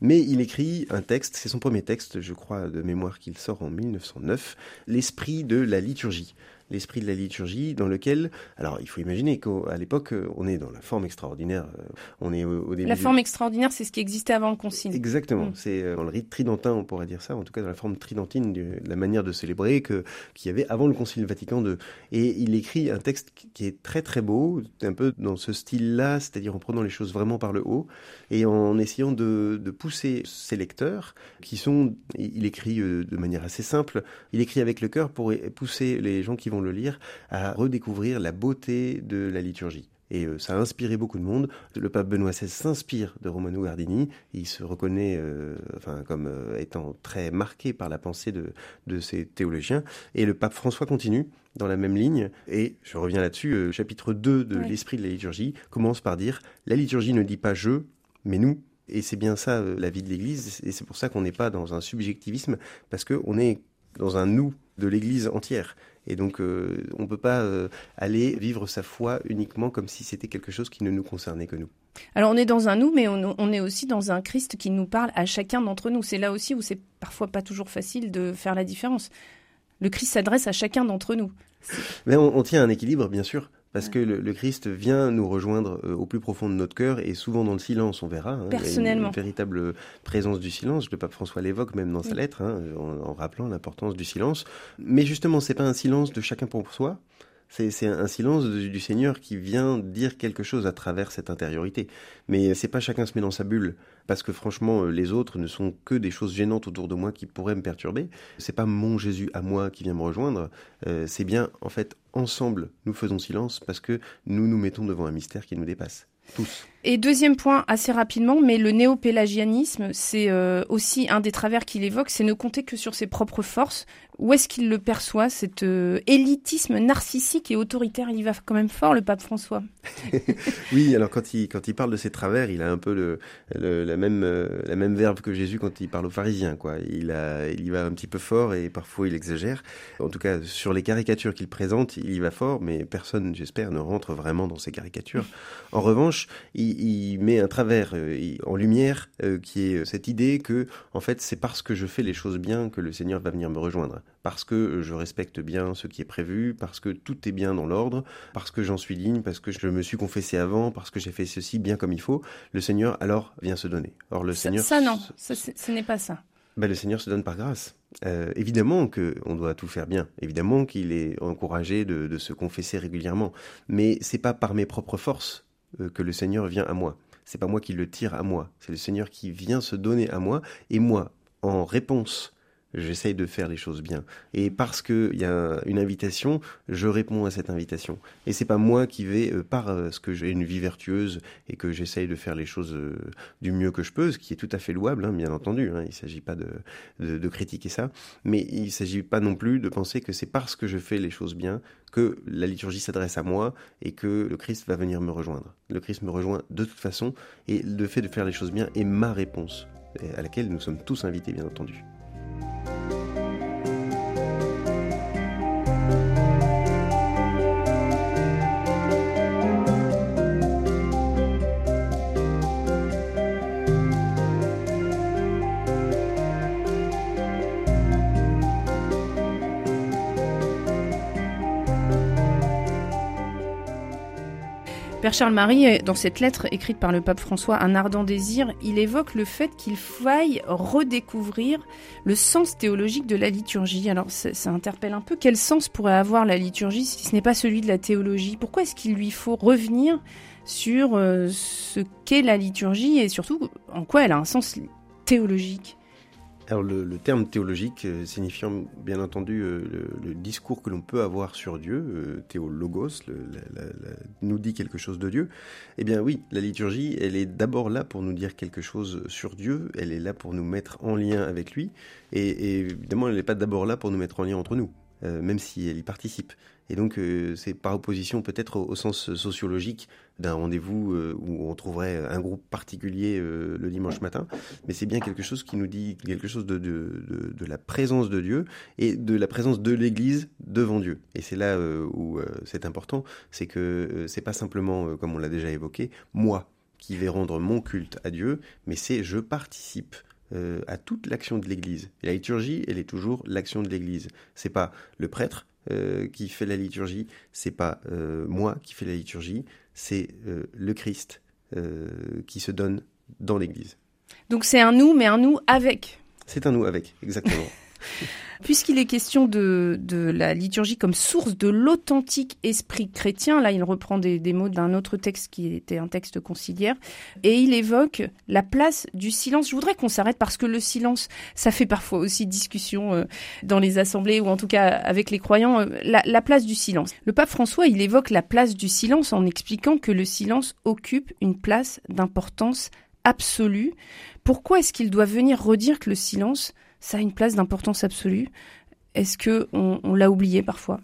mais il écrit un texte, c'est son premier texte, je crois, de mémoire qu'il sort en 1909, L'esprit de la liturgie l'esprit de la liturgie dans lequel, alors il faut imaginer qu'à l'époque, on est dans la forme extraordinaire, euh, on est au, début. La forme extraordinaire, c'est ce qui existait avant le concile. Exactement, mm. c'est euh, dans le rite tridentin, on pourrait dire ça, en tout cas dans la forme tridentine de la manière de célébrer que qu'il y avait avant le concile Vatican II. Et il écrit un texte qui est très très beau, un peu dans ce style-là, c'est-à-dire en prenant les choses vraiment par le haut et en essayant de, de pousser ses lecteurs, qui sont, il écrit euh, de manière assez simple, il écrit avec le cœur pour pousser les gens qui vont le lire, à redécouvrir la beauté de la liturgie. Et euh, ça a inspiré beaucoup de monde. Le pape Benoît XVI s'inspire de Romano Guardini. Il se reconnaît euh, enfin, comme euh, étant très marqué par la pensée de, de ces théologiens. Et le pape François continue dans la même ligne. Et je reviens là-dessus, chapitre 2 de l'Esprit de la liturgie commence par dire La liturgie ne dit pas je, mais nous. Et c'est bien ça la vie de l'Église. Et c'est pour ça qu'on n'est pas dans un subjectivisme, parce qu'on est dans un nous de l'Église entière. Et donc, euh, on ne peut pas euh, aller vivre sa foi uniquement comme si c'était quelque chose qui ne nous concernait que nous. Alors, on est dans un nous, mais on, est aussi dans un Christ qui nous parle à chacun d'entre nous. C'est là aussi où c'est parfois pas toujours facile de faire la différence. Le Christ s'adresse à chacun d'entre nous. Mais on, on tient un équilibre, bien sûr parce que le, Christ vient nous rejoindre euh, au plus profond de notre cœur et souvent dans le silence, on verra. Hein, Personnellement. une, véritable présence du silence. Le pape François l'évoque même dans sa lettre, hein, en, rappelant l'importance du silence. Mais justement, c'est pas un silence de chacun pour soi. C'est un silence du, Seigneur qui vient dire quelque chose à travers cette intériorité. Mais c'est pas chacun se met dans sa bulle, parce que franchement, euh, les autres ne sont que des choses gênantes autour de moi qui pourraient me perturber. C'est pas mon Jésus à moi qui vient me rejoindre. Euh, c'est bien, en fait, ensemble, nous faisons silence parce que nous nous mettons devant un mystère qui nous dépasse. Tous. Et deuxième point, assez rapidement, mais le néo-pélagianisme, c'est euh, aussi un des travers qu'il évoque, c'est ne compter que sur ses propres forces. Où est-ce qu'il le perçoit, cet euh, élitisme narcissique et autoritaire? Il y va quand même fort, le pape François. oui, alors quand il, quand il parle de ses travers, il a un peu le, la, même, euh, la même verbe que Jésus quand il parle aux pharisiens. Quoi. Il y va un petit peu fort et parfois il exagère. En tout cas, sur les caricatures qu'il présente, il y va fort, mais personne, j'espère, ne rentre vraiment dans ces caricatures. En revanche, il il, met un travers en lumière qui est cette idée que, en fait, c'est parce que je fais les choses bien que le Seigneur va venir me rejoindre. Parce que je respecte bien ce qui est prévu, parce que tout est bien dans l'ordre, parce que j'en suis digne, parce que je me suis confessé avant, parce que j'ai fait ceci bien comme il faut, le Seigneur alors vient se donner. Or, le Seigneur. Ça, non, ce n'est pas ça. Ben, le Seigneur se donne par grâce. Euh, évidemment qu'on doit tout faire bien, évidemment qu'il est encouragé de, se confesser régulièrement, mais c'est pas par mes propres forces euh, que le Seigneur vient à moi. C'est pas moi qui le tire à moi, c'est le Seigneur qui vient se donner à moi, et moi, en réponse J'essaye de faire les choses bien. Et parce qu'il y a une invitation, je réponds à cette invitation. Et c'est pas moi qui vais, euh, par euh, ce que j'ai une vie vertueuse et que j'essaye de faire les choses euh, du mieux que je peux, ce qui est tout à fait louable, hein, bien entendu. Hein, il ne s'agit pas de, de, critiquer ça. Mais il ne s'agit pas non plus de penser que c'est parce que je fais les choses bien que la liturgie s'adresse à moi et que le Christ va venir me rejoindre. Le Christ me rejoint de toute façon et le fait de faire les choses bien est ma réponse à laquelle nous sommes tous invités, bien entendu. Charles-Marie, dans cette lettre écrite par le pape François, Un ardent désir, il évoque le fait qu'il faille redécouvrir le sens théologique de la liturgie. Alors ça, interpelle un peu. Quel sens pourrait avoir la liturgie si ce n'est pas celui de la théologie? Pourquoi est-ce qu'il lui faut revenir sur euh, ce qu'est la liturgie et surtout en quoi elle a un sens théologique? Alors le, terme théologique euh, signifiant bien entendu euh, le, discours que l'on peut avoir sur Dieu, euh, théologos, nous dit quelque chose de Dieu. Eh bien oui, la liturgie, elle est d'abord là pour nous dire quelque chose sur Dieu, elle est là pour nous mettre en lien avec lui, et évidemment elle n'est pas d'abord là pour nous mettre en lien entre nous. Même si elle y participe. Et donc euh, c'est par opposition peut-être au, sens sociologique d'un rendez-vous euh, où on trouverait un groupe particulier le dimanche matin, mais c'est bien quelque chose qui nous dit quelque chose de, de, de, la présence de Dieu et de la présence de l'Église devant Dieu. Et c'est là où c'est important, c'est que c'est pas simplement, comme on l'a déjà évoqué, moi qui vais rendre mon culte à Dieu, mais c'est je participe euh, à toute l'action de l'Église. la liturgie, elle est toujours l'action de l'Église. C'est pas le prêtre euh, qui fait la liturgie, c'est pas euh, moi qui fais la liturgie, c'est le Christ qui se donne dans l'Église. Donc c'est un nous, mais un nous avec. C'est un nous avec, exactement. Puisqu'il est question de, la liturgie comme source de l'authentique esprit chrétien, là il reprend des, mots d'un autre texte qui était un texte conciliaire, et il évoque la place du silence. Je voudrais qu'on s'arrête parce que le silence, ça fait parfois aussi discussion euh, dans les assemblées ou en tout cas avec les croyants, euh, la, la place du silence. Le pape François, il évoque la place du silence en expliquant que le silence occupe une place d'importance absolue. Pourquoi est-ce qu'il doit venir redire que le silence ça a une place d'importance absolue. Est-ce que on, l'a oublié parfois?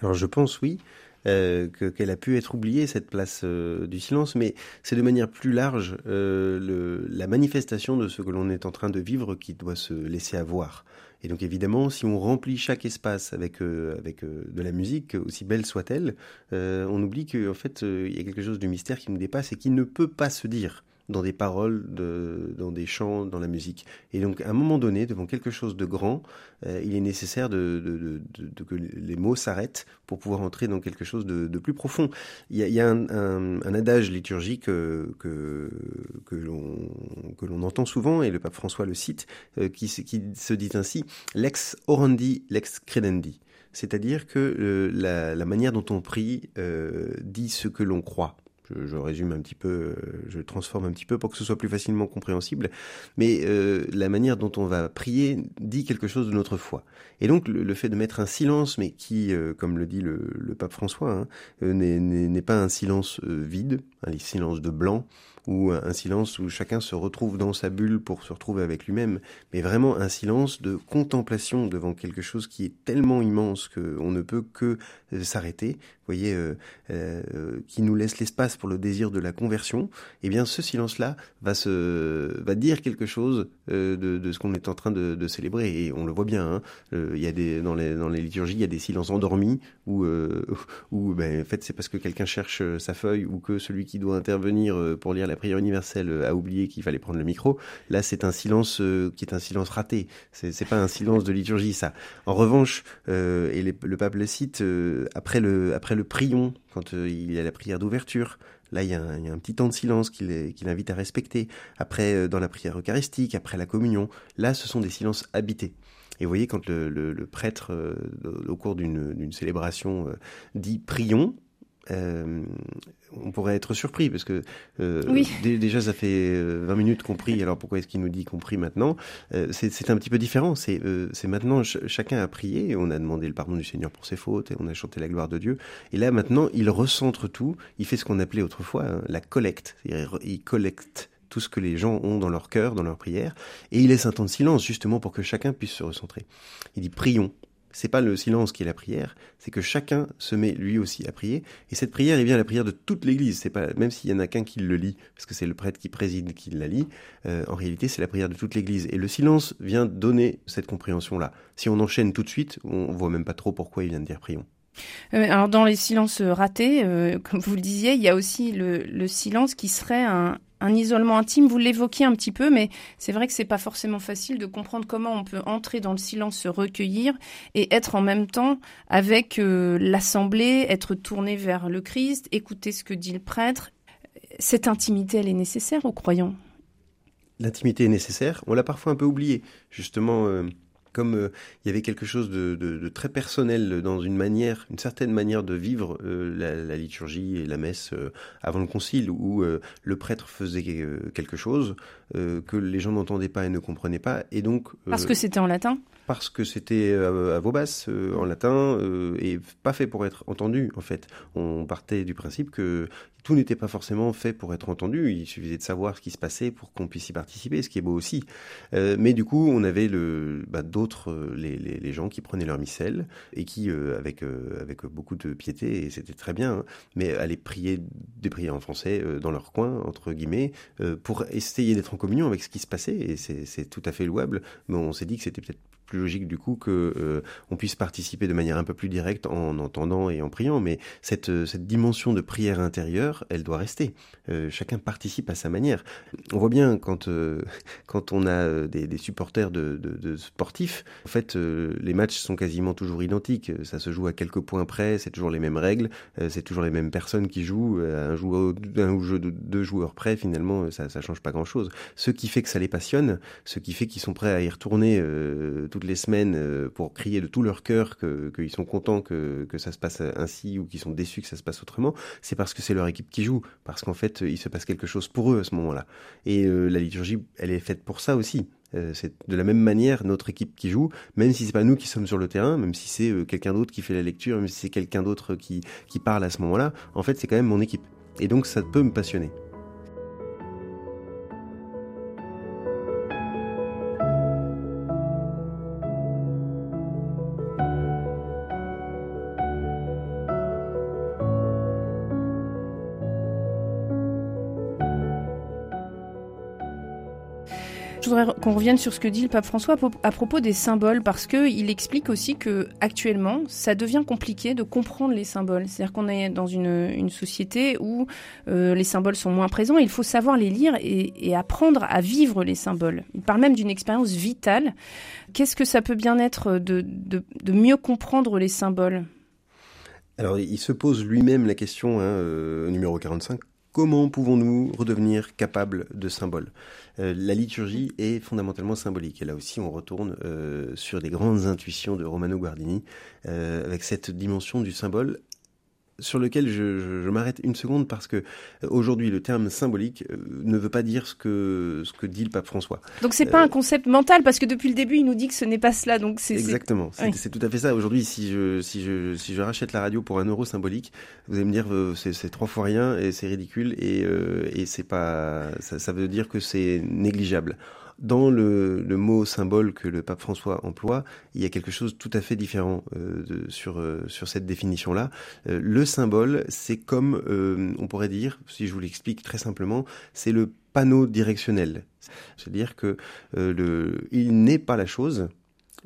Alors je pense oui. Euh, qu'elle a pu être oubliée, cette place euh, du silence, mais c'est de manière plus large euh, la manifestation de ce que l'on est en train de vivre qui doit se laisser avoir. Et donc évidemment, si on remplit chaque espace avec, avec de la musique, aussi belle soit-elle, on oublie qu'en fait, il y a quelque chose de mystère qui nous dépasse et qui ne peut pas se dire dans des paroles, dans des chants, dans la musique. Et donc, à un moment donné, devant quelque chose de grand, euh, il est nécessaire que les mots s'arrêtent pour pouvoir entrer dans quelque chose de, plus profond. Il y a, un, adage liturgique euh, que, l'on entend souvent, et le pape François le cite, euh, qui, se dit ainsi, lex orandi, lex credendi. C'est-à-dire que la, manière dont on prie dit ce que l'on croit je, résume un petit peu, euh, je transforme un petit peu pour que ce soit plus facilement compréhensible, mais euh, la manière dont on va prier dit quelque chose de notre foi. Et donc le, fait de mettre un silence, mais qui, euh, comme le dit le, pape François, hein, n'est pas un silence vide, un silence de blanc, ou un silence où chacun se retrouve dans sa bulle pour se retrouver avec lui-même, mais vraiment un silence de contemplation devant quelque chose qui est tellement immense qu'on ne peut que s'arrêter, vous voyez, qui nous laisse l'espace pour le désir de la conversion, eh bien ce silence-là va se va dire quelque chose de, de, ce qu'on est en train de, célébrer et on le voit bien. Hein. il y a des dans les dans les liturgies, il y a des silences endormis où où ben, en fait c'est parce que quelqu'un cherche sa feuille ou que celui qui doit intervenir pour lire la prière universelle a oublié qu'il fallait prendre le micro. Là, c'est un silence qui est un silence raté. C'est pas un silence de liturgie ça. En revanche, et le pape le cite après le après le prion quand euh, il y a la prière d'ouverture. Là, il y, a un, petit temps de silence qu'il invite à respecter. Après, euh, dans la prière eucharistique, après la communion, là, ce sont des silences habités. Et vous voyez, quand le, prêtre, euh, au cours d'une célébration, dit prions, euh, on pourrait être surpris parce que euh, déjà ça fait 20 euh, minutes qu'on prie, alors pourquoi est-ce qu'il nous dit qu'on prie maintenant? C'est un petit peu différent. C'est maintenant chacun a prié, on a demandé le pardon du Seigneur pour ses fautes et on a chanté la gloire de Dieu. Et là maintenant il recentre tout, il fait ce qu'on appelait autrefois hein, la collecte, il collecte tout ce que les gens ont dans leur cœur, dans leur prière, et il laisse un temps de silence justement pour que chacun puisse se recentrer. Il dit prions, c'est pas le silence qui est la prière, c'est que chacun se met lui aussi à prier. Et cette prière est bien la prière de toute l'Église. C'est pas même s'il y en a qu'un qui le lit, parce que c'est le prêtre qui préside qui la lit. Euh, en réalité, c'est la prière de toute l'Église. Et le silence vient donner cette compréhension-là. Si on enchaîne tout de suite, on voit même pas trop pourquoi il vient de dire prions. Euh, alors dans les silences ratés, euh, comme vous le disiez, il y a aussi le silence qui serait un, un isolement intime. Vous l'évoquiez un petit peu, mais c'est vrai que c'est pas forcément facile de comprendre comment on peut entrer dans le silence, se recueillir et être en même temps avec euh, l'assemblée, être tourné vers le Christ, écouter ce que dit le prêtre. Cette intimité, elle est nécessaire aux croyants? L'intimité est nécessaire. On l'a parfois un peu oublié, justement. Euh, comme euh, il y avait quelque chose de, très personnel dans une manière, une certaine manière de vivre euh, la, liturgie et la messe euh, avant le concile, où le prêtre faisait quelque chose que les gens n'entendaient pas et ne comprenaient pas, et donc parce que c'était en latin parce que c'était à, voix basses, en latin, et pas fait pour être entendu, en fait. On partait du principe que tout n'était pas forcément fait pour être entendu. Il suffisait de savoir ce qui se passait pour qu'on puisse y participer, ce qui est beau aussi. Euh, mais du coup, on avait bah, d'autres, euh, les, gens qui prenaient leur missel et qui, euh, avec, euh, avec beaucoup de piété, et c'était très bien, hein, mais allaient prier des prières en français dans leur coin, entre guillemets, pour essayer d'être en communion avec ce qui se passait. Et c'est tout à fait louable. Mais on s'est dit que c'était peut-être plus logique du coup que euh, on puisse participer de manière un peu plus directe en entendant et en priant. Mais cette, euh, cette dimension de prière intérieure, elle doit rester. Euh, chacun participe à sa manière. On voit bien quand quand on a des, des supporters de, de, de, sportifs, en fait, les matchs sont quasiment toujours identiques. Ça se joue à quelques points près, c'est toujours les mêmes règles, c'est toujours les mêmes personnes qui jouent. Un, joueur, un jeu de deux joueurs près, finalement, ça ça change pas grand-chose. Ce qui fait que ça les passionne, ce qui fait qu'ils sont prêts à y retourner les semaines euh, pour crier de tout leur cœur qu'ils sont contents que, que ça se passe ainsi ou qu'ils sont déçus que ça se passe autrement, c'est parce que c'est leur équipe qui joue, parce qu'en fait, il se passe quelque chose pour eux à ce moment-là. Et euh, la liturgie, elle est faite pour ça aussi. Euh, c'est de la même manière notre équipe qui joue, même si c'est pas nous qui sommes sur le terrain, même si c'est quelqu'un d'autre qui fait la lecture, même si c'est quelqu'un d'autre qui, qui parle à ce moment-là, en fait c'est quand même mon équipe. Et donc ça peut me passionner. Je voudrais qu'on revienne sur ce que dit le pape François à propos des symboles, parce qu'il explique aussi que actuellement, ça devient compliqué de comprendre les symboles. C'est-à-dire qu'on est dans une, société où euh, les symboles sont moins présents. il faut savoir les lire et, apprendre à vivre les symboles. Il parle même d'une expérience vitale. Qu'est-ce que ça peut bien être de, mieux comprendre les symboles? Alors, il se pose lui-même la question, hein, euh, numéro 45, Comment pouvons-nous redevenir capables de symboles? Euh, La liturgie est fondamentalement symbolique. Et là aussi, on retourne euh, sur des grandes intuitions de Romano Guardini, euh, avec cette dimension du symbole sur lequel je, je, m'arrête une seconde parce que euh, aujourd'hui le terme symbolique euh, ne veut pas dire ce que ce que dit le pape François. Donc c'est pas un euh, concept mental parce que depuis le début il nous dit que ce n'est pas cela. Donc c'est exactement. C'est tout à fait ça. Aujourd'hui si je si je si je rachète la radio pour un euro symbolique, vous allez me dire c'est trois fois rien et c'est ridicule et et c'est pas ça, ça veut dire que c'est négligeable. Dans le, le, mot symbole que le pape François emploie, il y a quelque chose tout à fait différent euh, de, sur, euh, sur cette définition-là. Euh, le symbole, c'est comme, on pourrait dire, si je vous l'explique très simplement, c'est le panneau directionnel. C'est-à-dire que le, il n'est pas la chose,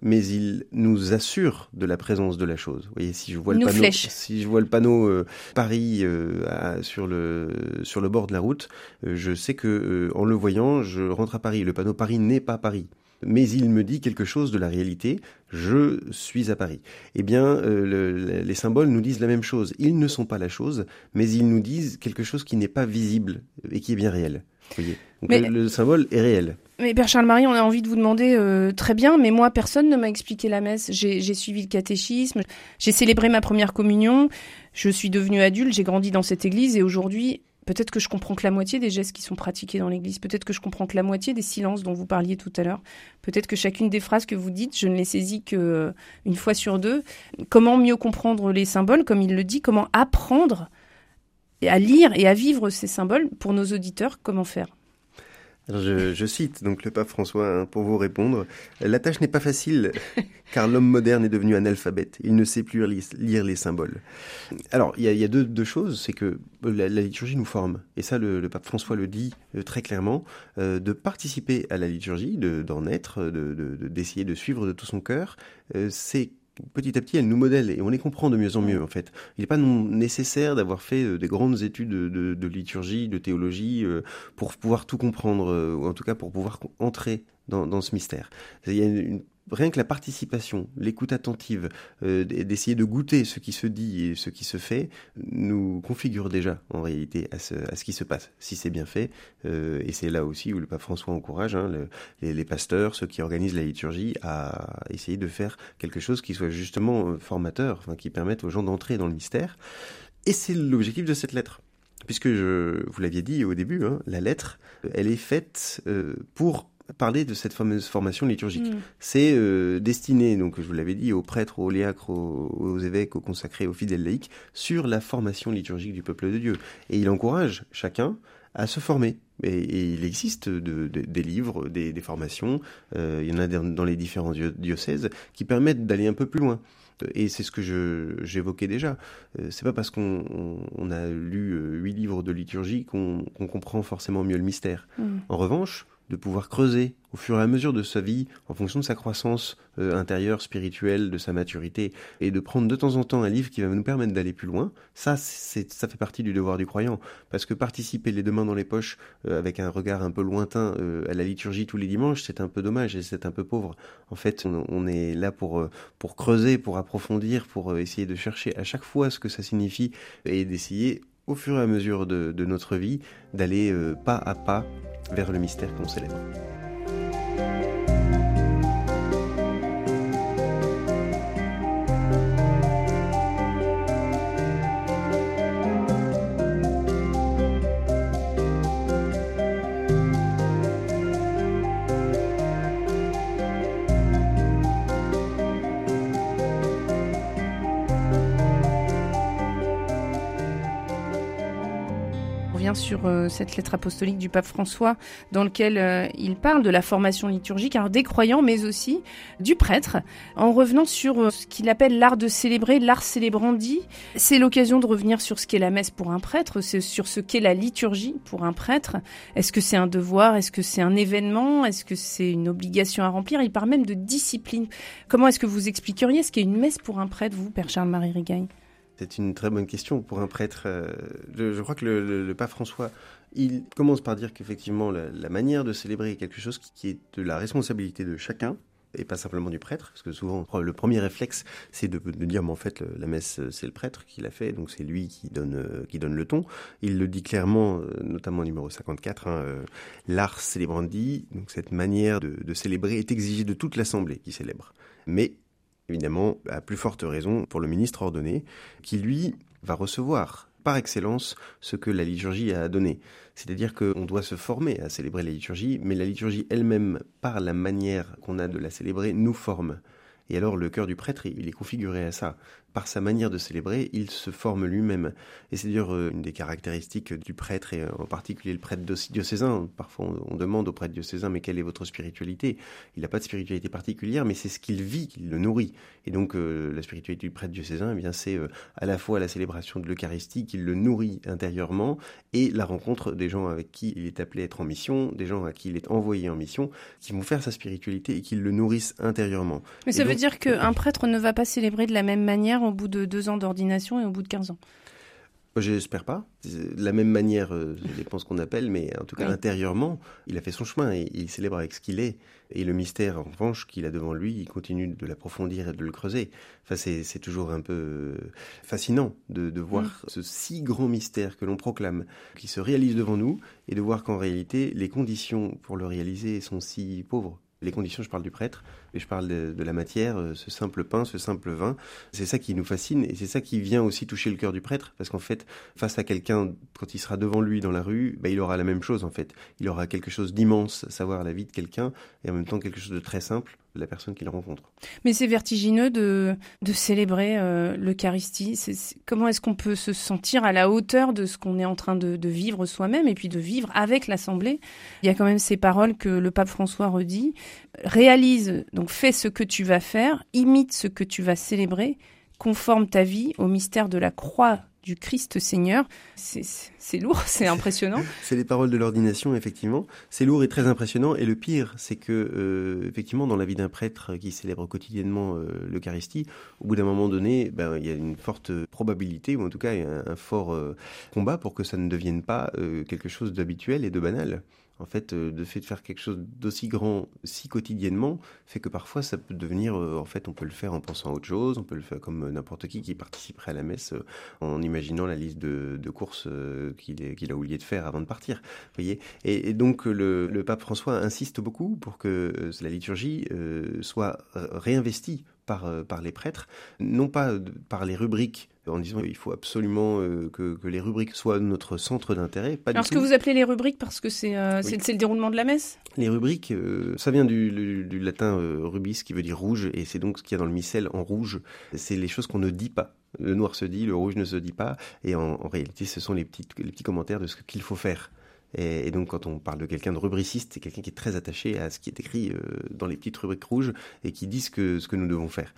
mais il nous assure de la présence de la chose. Vous voyez, si je vois le panneau, si je vois le panneau euh, Paris euh, sur le sur le bord de la route, euh, je sais que en le voyant, je rentre à Paris. Le panneau Paris n'est pas Paris. Mais il me dit quelque chose de la réalité. Je suis à Paris. Eh bien, les symboles nous disent la même chose. Ils ne sont pas la chose, mais ils nous disent quelque chose qui n'est pas visible et qui est bien réel. Vous voyez mais, le, le symbole est réel. Mais Père Charles-Marie, on a envie de vous demander euh, très bien, mais moi, personne ne m'a expliqué la messe. J'ai suivi le catéchisme, j'ai célébré ma première communion, je suis devenue adulte, j'ai grandi dans cette église et aujourd'hui, peut-être que je comprends que la moitié des gestes qui sont pratiqués dans l'église, peut-être que je comprends que la moitié des silences dont vous parliez tout à l'heure, peut-être que chacune des phrases que vous dites, je ne les saisis que euh, une fois sur deux. Comment mieux comprendre les symboles, comme il le dit, comment apprendre à lire et à vivre ces symboles pour nos auditeurs, comment faire? Je, cite donc le pape François hein, pour vous répondre. La tâche n'est pas facile car l'homme moderne est devenu analphabète. Il ne sait plus lire les symboles. Alors il y a, deux, choses, c'est que la, liturgie nous forme et ça le, pape François le dit euh, très clairement. Euh, de participer à la liturgie, d'en être, d'essayer de, de, suivre de tout son cœur, euh, c'est petit à petit, elle nous modèle et on les comprend de mieux en mieux en fait. Il n'est pas nécessaire d'avoir fait euh, des grandes études de, liturgie, de théologie euh, pour pouvoir tout comprendre, euh, ou en tout cas pour pouvoir entrer dans, dans ce mystère. Il y a une rien que la participation, l'écoute attentive, euh, d'essayer de goûter ce qui se dit et ce qui se fait, nous configure déjà en réalité à ce, qui se passe, si c'est bien fait. Euh, et c'est là aussi où le pape François encourage hein, les, pasteurs, ceux qui organisent la liturgie, à essayer de faire quelque chose qui soit justement euh, formateur, qui permette aux gens d'entrer dans le mystère. Et c'est l'objectif de cette lettre puisque vous l'aviez dit au début, hein, la lettre, elle est faite pour parler de cette fameuse formation liturgique. Mm. C'est euh, destiné, donc je vous l'avais dit, aux prêtres, aux léacres, aux, évêques, aux consacrés, aux fidèles laïcs, sur la formation liturgique du peuple de Dieu. Et il encourage chacun à se former. Et, il existe des livres, des, formations, euh, il y en a dans les différents diocèses, qui permettent d'aller un peu plus loin. Et c'est ce que j'évoquais déjà. Euh, c'est pas parce qu'on a lu huit livres de liturgie qu'on comprend forcément mieux le mystère. Mm. En revanche, de pouvoir creuser au fur et à mesure de sa vie, en fonction de sa croissance euh, intérieure, spirituelle, de sa maturité, et de prendre de temps en temps un livre qui va nous permettre d'aller plus loin, ça, c'est, ça fait partie du devoir du croyant. Parce que participer les deux mains dans les poches, euh, avec un regard un peu lointain euh, à la liturgie tous les dimanches, c'est un peu dommage et c'est un peu pauvre. En fait, on, est là pour, pour creuser, pour approfondir, pour essayer de chercher à chaque fois ce que ça signifie, et d'essayer au fur et à mesure de, de notre vie, d'aller pas à pas vers le mystère qu'on célèbre. Sur euh, cette lettre apostolique du pape François dans lequel euh, il parle de la formation liturgique alors des croyants mais aussi du prêtre en revenant sur euh, ce qu'il appelle l'art de célébrer, l'art célébrandi. C'est l'occasion de revenir sur ce qu'est la messe pour un prêtre, sur ce qu'est la liturgie pour un prêtre. Est-ce que c'est un devoir? Est-ce que c'est un événement? Est-ce que c'est une obligation à remplir? Il parle même de discipline. Comment est-ce que vous expliqueriez ce qu'est une messe pour un prêtre, vous, Père Charles-Marie Rigaille c'est une très bonne question pour un prêtre. Euh, je, crois que le, pape François, il commence par dire qu'effectivement, la, manière de célébrer est quelque chose qui, est de la responsabilité de chacun et pas simplement du prêtre, parce que souvent le premier réflexe c'est de, dire mais en fait la messe c'est le prêtre qui l'a fait, donc c'est lui qui donne euh, qui donne le ton. Il le dit clairement, euh, notamment au numéro 54, hein, l'art célébrandi, donc cette manière de, de célébrer est exigée de toute l'assemblée qui célèbre. Mais évidemment, à plus forte raison pour le ministre ordonné, qui lui va recevoir par excellence ce que la liturgie a donné. C'est-à-dire qu'on doit se former à célébrer la liturgie, mais la liturgie elle-même, par la manière qu'on a de la célébrer, nous forme. Et alors le cœur du prêtre, il est configuré à ça. Par sa manière de célébrer, il se forme lui-même. Et c'est d'ailleurs euh, une des caractéristiques du prêtre, et en particulier le prêtre diocésain. Parfois, on demande au prêtre diocésain, mais quelle est votre spiritualité? Il n'a pas de spiritualité particulière, mais c'est ce qu'il vit qui le nourrit. Et donc, euh, la spiritualité du prêtre diocésain, eh bien, c'est euh, à la fois la célébration de l'Eucharistie qui le nourrit intérieurement et la rencontre des gens avec qui il est appelé à être en mission, des gens à qui il est envoyé en mission, qui vont faire sa spiritualité et qui le nourrissent intérieurement. Mais ça veut dire qu'un prêtre ne va pas célébrer de la même manière au bout de deux ans d'ordination et au bout de 15 ans J'espère pas. De la même manière, euh, ça dépend ce qu'on appelle, mais en tout cas, intérieurement, il a fait son chemin et il célèbre avec ce qu'il est. Et le mystère, en revanche, qu'il a devant lui, il continue de l'approfondir et de le creuser. Enfin, c'est toujours un peu euh, fascinant de, de voir mm. ce si grand mystère que l'on proclame, qui se réalise devant nous, et de voir qu'en réalité, les conditions pour le réaliser sont si pauvres. Les conditions, je parle du prêtre, et je parle de, la matière, euh, ce simple pain, ce simple vin. C'est ça qui nous fascine et c'est ça qui vient aussi toucher le cœur du prêtre, parce qu'en fait, face à quelqu'un, quand il sera devant lui dans la rue, bah, il aura la même chose en fait. Il aura quelque chose d'immense, savoir la vie de quelqu'un, et en même temps quelque chose de très simple, de la personne qu'il rencontre. Mais c'est vertigineux de, célébrer euh, l'Eucharistie. comment est-ce qu'on peut se sentir à la hauteur de ce qu'on est en train de vivre soi-même et puis de vivre avec l'Assemblée? Il y a quand même ces paroles que le pape François redit. Réalise, donc fais ce que tu vas faire, imite ce que tu vas célébrer, conforme ta vie au mystère de la croix du Christ Seigneur. C'est lourd, c'est impressionnant. c'est les paroles de l'ordination, effectivement. C'est lourd et très impressionnant. Et le pire, c'est que, euh, effectivement, dans la vie d'un prêtre qui célèbre quotidiennement euh, l'Eucharistie, au bout d'un moment donné, ben, il y a une forte probabilité, ou en tout cas un, un fort euh, combat pour que ça ne devienne pas quelque chose d'habituel et de banal en fait, euh, de fait de faire quelque chose d'aussi grand si quotidiennement fait que parfois ça peut devenir, euh, en fait, on peut le faire en pensant à autre chose, on peut le faire comme euh, n'importe qui qui participerait à la messe en imaginant la liste de, courses qu'il a oublié de faire avant de partir. Voyez et, donc le, pape François insiste beaucoup pour que la liturgie soit réinvestie par, par les prêtres, non pas par les rubriques en disant qu'il faut absolument euh, que, les rubriques soient notre centre d'intérêt. Alors, ce que vous appelez les rubriques, parce que c'est euh, le déroulement de la messe? Les rubriques, euh, ça vient du, latin rubis, qui veut dire rouge, et c'est donc ce qu'il y a dans le missel en rouge. C'est les choses qu'on ne dit pas. Le noir se dit, le rouge ne se dit pas, et en, réalité, ce sont les petits, les petits commentaires de ce qu'il faut faire. Et, donc, quand on parle de quelqu'un de rubriciste, c'est quelqu'un qui est très attaché à ce qui est écrit dans les petites rubriques rouges et qui dit ce que, ce que nous devons faire.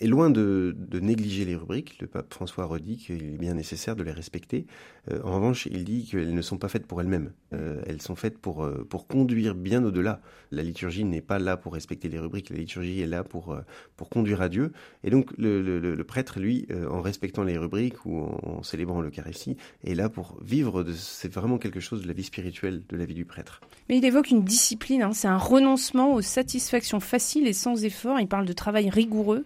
Et loin de, négliger les rubriques, le pape François redit qu'il est bien nécessaire de les respecter. Euh, en revanche, il dit qu'elles ne sont pas faites pour elles-mêmes. Euh, elles sont faites pour, euh, pour conduire bien au-delà. La liturgie n'est pas là pour respecter les rubriques, la liturgie est là pour, pour conduire à Dieu. Et donc le, prêtre, lui, en respectant les rubriques ou en, célébrant l'Eucharistie, est là pour vivre. C'est vraiment quelque chose de la vie spirituelle, de la vie du prêtre. Mais il évoque une discipline, hein. c'est un renoncement aux satisfactions faciles et sans effort. Il parle de travail rigoureux.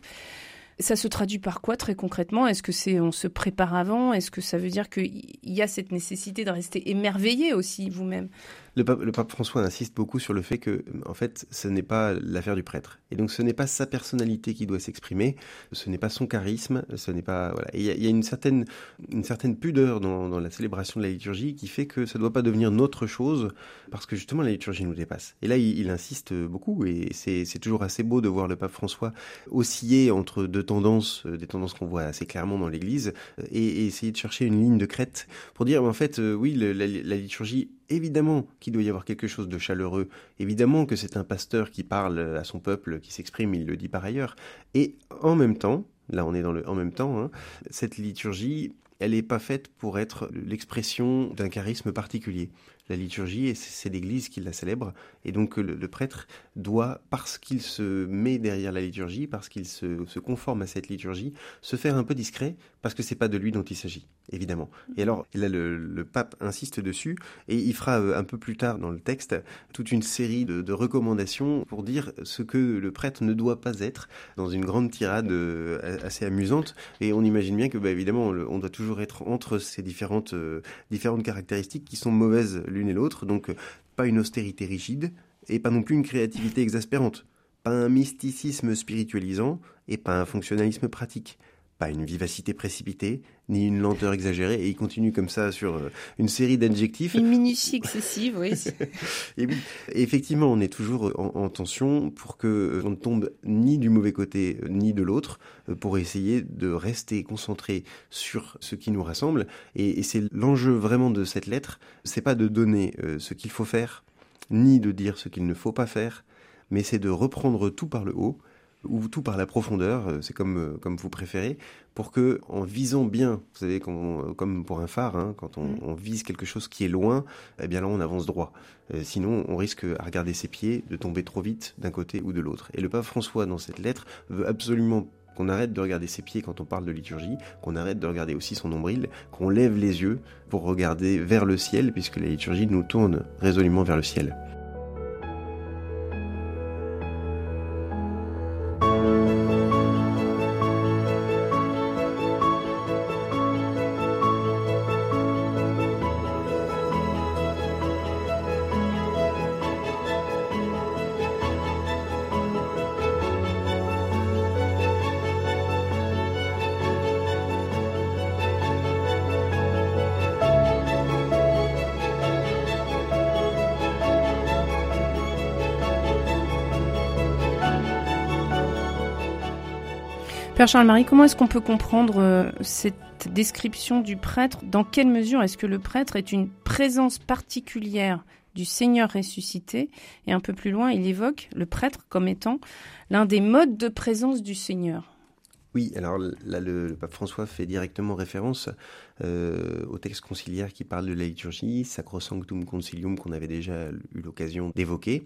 Ça se traduit par quoi très concrètement? Est-ce que c'est on se prépare avant? Est-ce que ça veut dire qu'il y a cette nécessité de rester émerveillé aussi vous-même? Le pape, François insiste beaucoup sur le fait que, en fait, ce n'est pas l'affaire du prêtre. Et donc, ce n'est pas sa personnalité qui doit s'exprimer, ce n'est pas son charisme, ce n'est pas. Voilà. il y, a, une, certaine, une certaine pudeur dans, la célébration de la liturgie qui fait que ça ne doit pas devenir notre chose, parce que justement, la liturgie nous dépasse. Et là, il, insiste beaucoup, et c'est toujours assez beau de voir le pape François osciller entre deux tendances, euh, des tendances qu'on voit assez clairement dans l'Église, euh, et, essayer de chercher une ligne de crête pour dire, en fait, euh, oui, la liturgie évidemment qu'il doit y avoir quelque chose de chaleureux, évidemment que c'est un pasteur qui parle à son peuple, qui s'exprime, il le dit par ailleurs, et en même temps, là on est dans le en même temps, hein, cette liturgie, elle n'est pas faite pour être l'expression d'un charisme particulier la liturgie c'est l'Église qui la célèbre. Et donc le, prêtre doit, parce qu'il se met derrière la liturgie, parce qu'il se, conforme à cette liturgie, se faire un peu discret, parce que c'est pas de lui dont il s'agit, évidemment. Et alors là, le, pape insiste dessus et il fera euh, un peu plus tard dans le texte toute une série de, recommandations pour dire ce que le prêtre ne doit pas être dans une grande tirade euh, assez amusante. Et on imagine bien que, bah, évidemment, on doit toujours être entre ces différentes, euh, différentes caractéristiques qui sont mauvaises l'une et l'autre, donc pas une austérité rigide et pas non plus une créativité exaspérante, pas un mysticisme spiritualisant et pas un fonctionnalisme pratique, pas une vivacité précipitée, ni une lenteur exagérée, et il continue comme ça sur euh, une série d'adjectifs. Une minutie excessive, oui. et oui, effectivement, on est toujours en, tension pour que euh, on ne tombe ni du mauvais côté euh, ni de l'autre, pour essayer de rester concentré sur ce qui nous rassemble. Et, c'est l'enjeu vraiment de cette lettre, c'est pas de donner ce qu'il faut faire, ni de dire ce qu'il ne faut pas faire, mais c'est de reprendre tout par le haut ou tout par la profondeur, euh, c'est comme, euh, comme vous préférez, pour que, en visant bien, vous savez, comme pour un phare, hein, quand mm. on, vise quelque chose qui est loin, eh bien là on avance droit. Euh, sinon, on risque, à regarder ses pieds, de tomber trop vite d'un côté ou de l'autre. Et le pape François, dans cette lettre, veut absolument qu'on arrête de regarder ses pieds quand on parle de liturgie, qu'on arrête de regarder aussi son nombril, qu'on lève les yeux pour regarder vers le ciel, puisque la liturgie nous tourne résolument vers le ciel. Père Charles-Marie, comment est-ce qu'on peut comprendre euh, cette description du prêtre? Dans quelle mesure est-ce que le prêtre est une présence particulière du Seigneur ressuscité? Et un peu plus loin, il évoque le prêtre comme étant l'un des modes de présence du Seigneur. Oui, alors là, le, pape François fait directement référence euh, au texte conciliaire qui parle de la liturgie, Sacrosanctum Concilium, qu'on avait déjà eu l'occasion d'évoquer.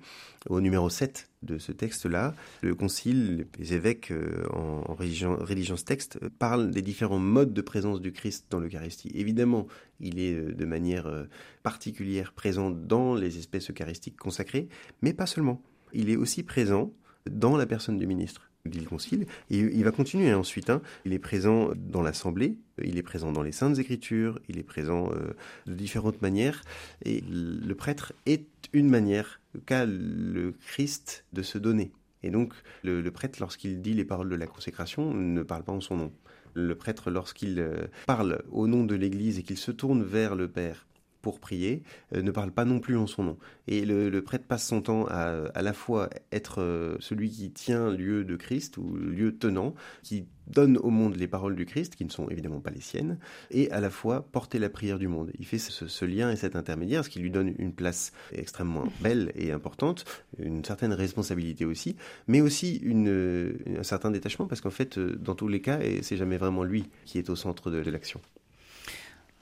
Au numéro 7 de ce texte-là, le concile, les évêques euh, en, rédigeant, ce texte, euh, parlent des différents modes de présence du Christ dans l'Eucharistie. Évidemment, il est de manière particulière présent dans les espèces eucharistiques consacrées, mais pas seulement. Il est aussi présent dans la personne du ministre dit le Concile. Et il va continuer ensuite. Hein. Il est présent dans l'Assemblée, il est présent dans les Saintes Écritures, il est présent euh, de différentes manières. Et le prêtre est une manière qu'a le Christ de se donner. Et donc, le, prêtre, lorsqu'il dit les paroles de la consécration, ne parle pas en son nom. Le prêtre, lorsqu'il euh, parle au nom de l'Église et qu'il se tourne vers le Père pour prier, euh, ne parle pas non plus en son nom. Et le, prêtre passe son temps à à la fois être euh, celui qui tient lieu de Christ ou lieu tenant, qui donne au monde les paroles du Christ, qui ne sont évidemment pas les siennes, et à la fois porter la prière du monde. Il fait ce, lien et cet intermédiaire, ce qui lui donne une place extrêmement belle et importante, une certaine responsabilité aussi, mais aussi un certain détachement, parce qu'en fait, euh, dans tous les cas, c'est jamais vraiment lui qui est au centre de l'action.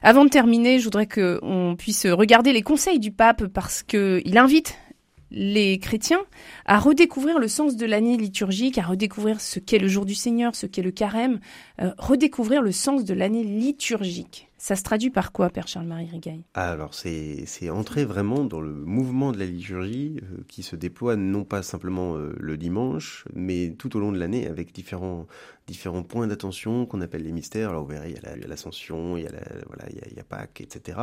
Avant de terminer, je voudrais qu'on puisse regarder les conseils du pape parce qu'il invite les chrétiens à redécouvrir le sens de l'année liturgique, à redécouvrir ce qu'est le jour du Seigneur, ce qu'est le carême, euh, redécouvrir le sens de l'année liturgique. Ça se traduit par quoi, Père Charles-Marie Rigaille Alors, c'est entrer vraiment dans le mouvement de la liturgie euh, qui se déploie non pas simplement euh, le dimanche, mais tout au long de l'année avec différents, différents points d'attention qu'on appelle les mystères. Alors, vous verrez, il y a l'ascension, il y a, voilà, il Pâques, etc.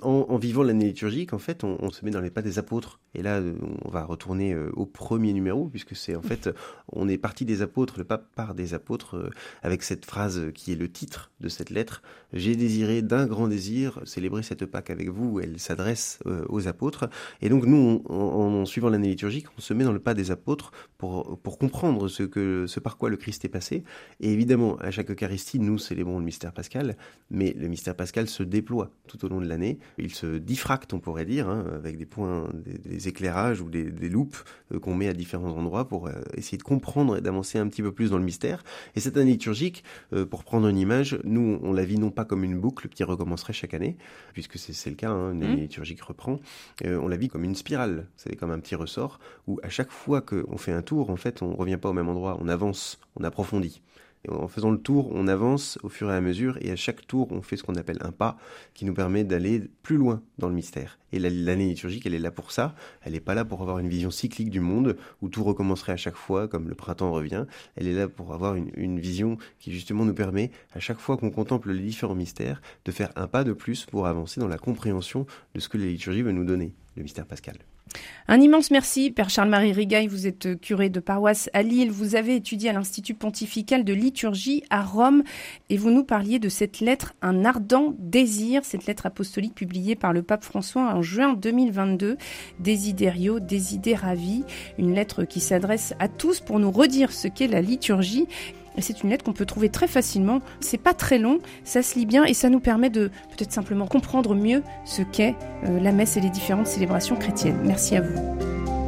En, vivant l'année liturgique, en fait, on, se met dans les pas des apôtres. Et là, euh, on va retourner au premier numéro, puisque c'est en fait, on est parti des apôtres, le pape part des apôtres, avec cette phrase qui est le titre de cette lettre. J'ai désiré d'un grand désir, célébrer cette Pâque avec vous. Elle s'adresse euh, aux apôtres. Et donc nous, en, suivant l'année liturgique, on se met dans le pas des apôtres pour, pour comprendre ce, que, ce par quoi le Christ est passé. Et évidemment, à chaque Eucharistie, nous célébrons le mystère pascal, mais le mystère pascal se déploie tout au long de l'année. Il se diffracte, on pourrait dire, hein, avec des points, des, éclairages ou des, loupes euh, qu'on met à différents endroits pour euh, essayer de comprendre et d'avancer un petit peu plus dans le mystère. Et cette année liturgique, pour prendre une image, nous, on la vit non pas comme une boucle qui recommencerait chaque année, puisque c'est le cas, hein, une année mmh. liturgique reprend. Euh, on la vit comme une spirale, c'est comme un petit ressort, où à chaque fois qu'on fait un tour, en fait, on revient pas au même endroit, on avance, on approfondit en faisant le tour, on avance au fur et à mesure, et à chaque tour, on fait ce qu'on appelle un pas, qui nous permet d'aller plus loin dans le mystère. Et l'année liturgique, elle est là pour ça. Elle n'est pas là pour avoir une vision cyclique du monde, où tout recommencerait à chaque fois, comme le printemps revient. Elle est là pour avoir une, une vision qui justement nous permet, à chaque fois qu'on contemple les différents mystères, de faire un pas de plus pour avancer dans la compréhension de ce que la liturgie veut nous donner, le mystère pascal. Un immense merci, Père Charles-Marie Rigaille. Vous êtes curé de paroisse à Lille. Vous avez étudié à l'Institut pontifical de liturgie à Rome et vous nous parliez de cette lettre, un ardent désir, cette lettre apostolique publiée par le pape François en juin 2022, Desiderio, Desideravi, une lettre qui s'adresse à tous pour nous redire ce qu'est la liturgie. C'est une lettre qu'on peut trouver très facilement. C'est pas très long, ça se lit bien et ça nous permet de peut-être simplement comprendre mieux ce qu'est euh, la messe et les différentes célébrations chrétiennes. Merci à vous.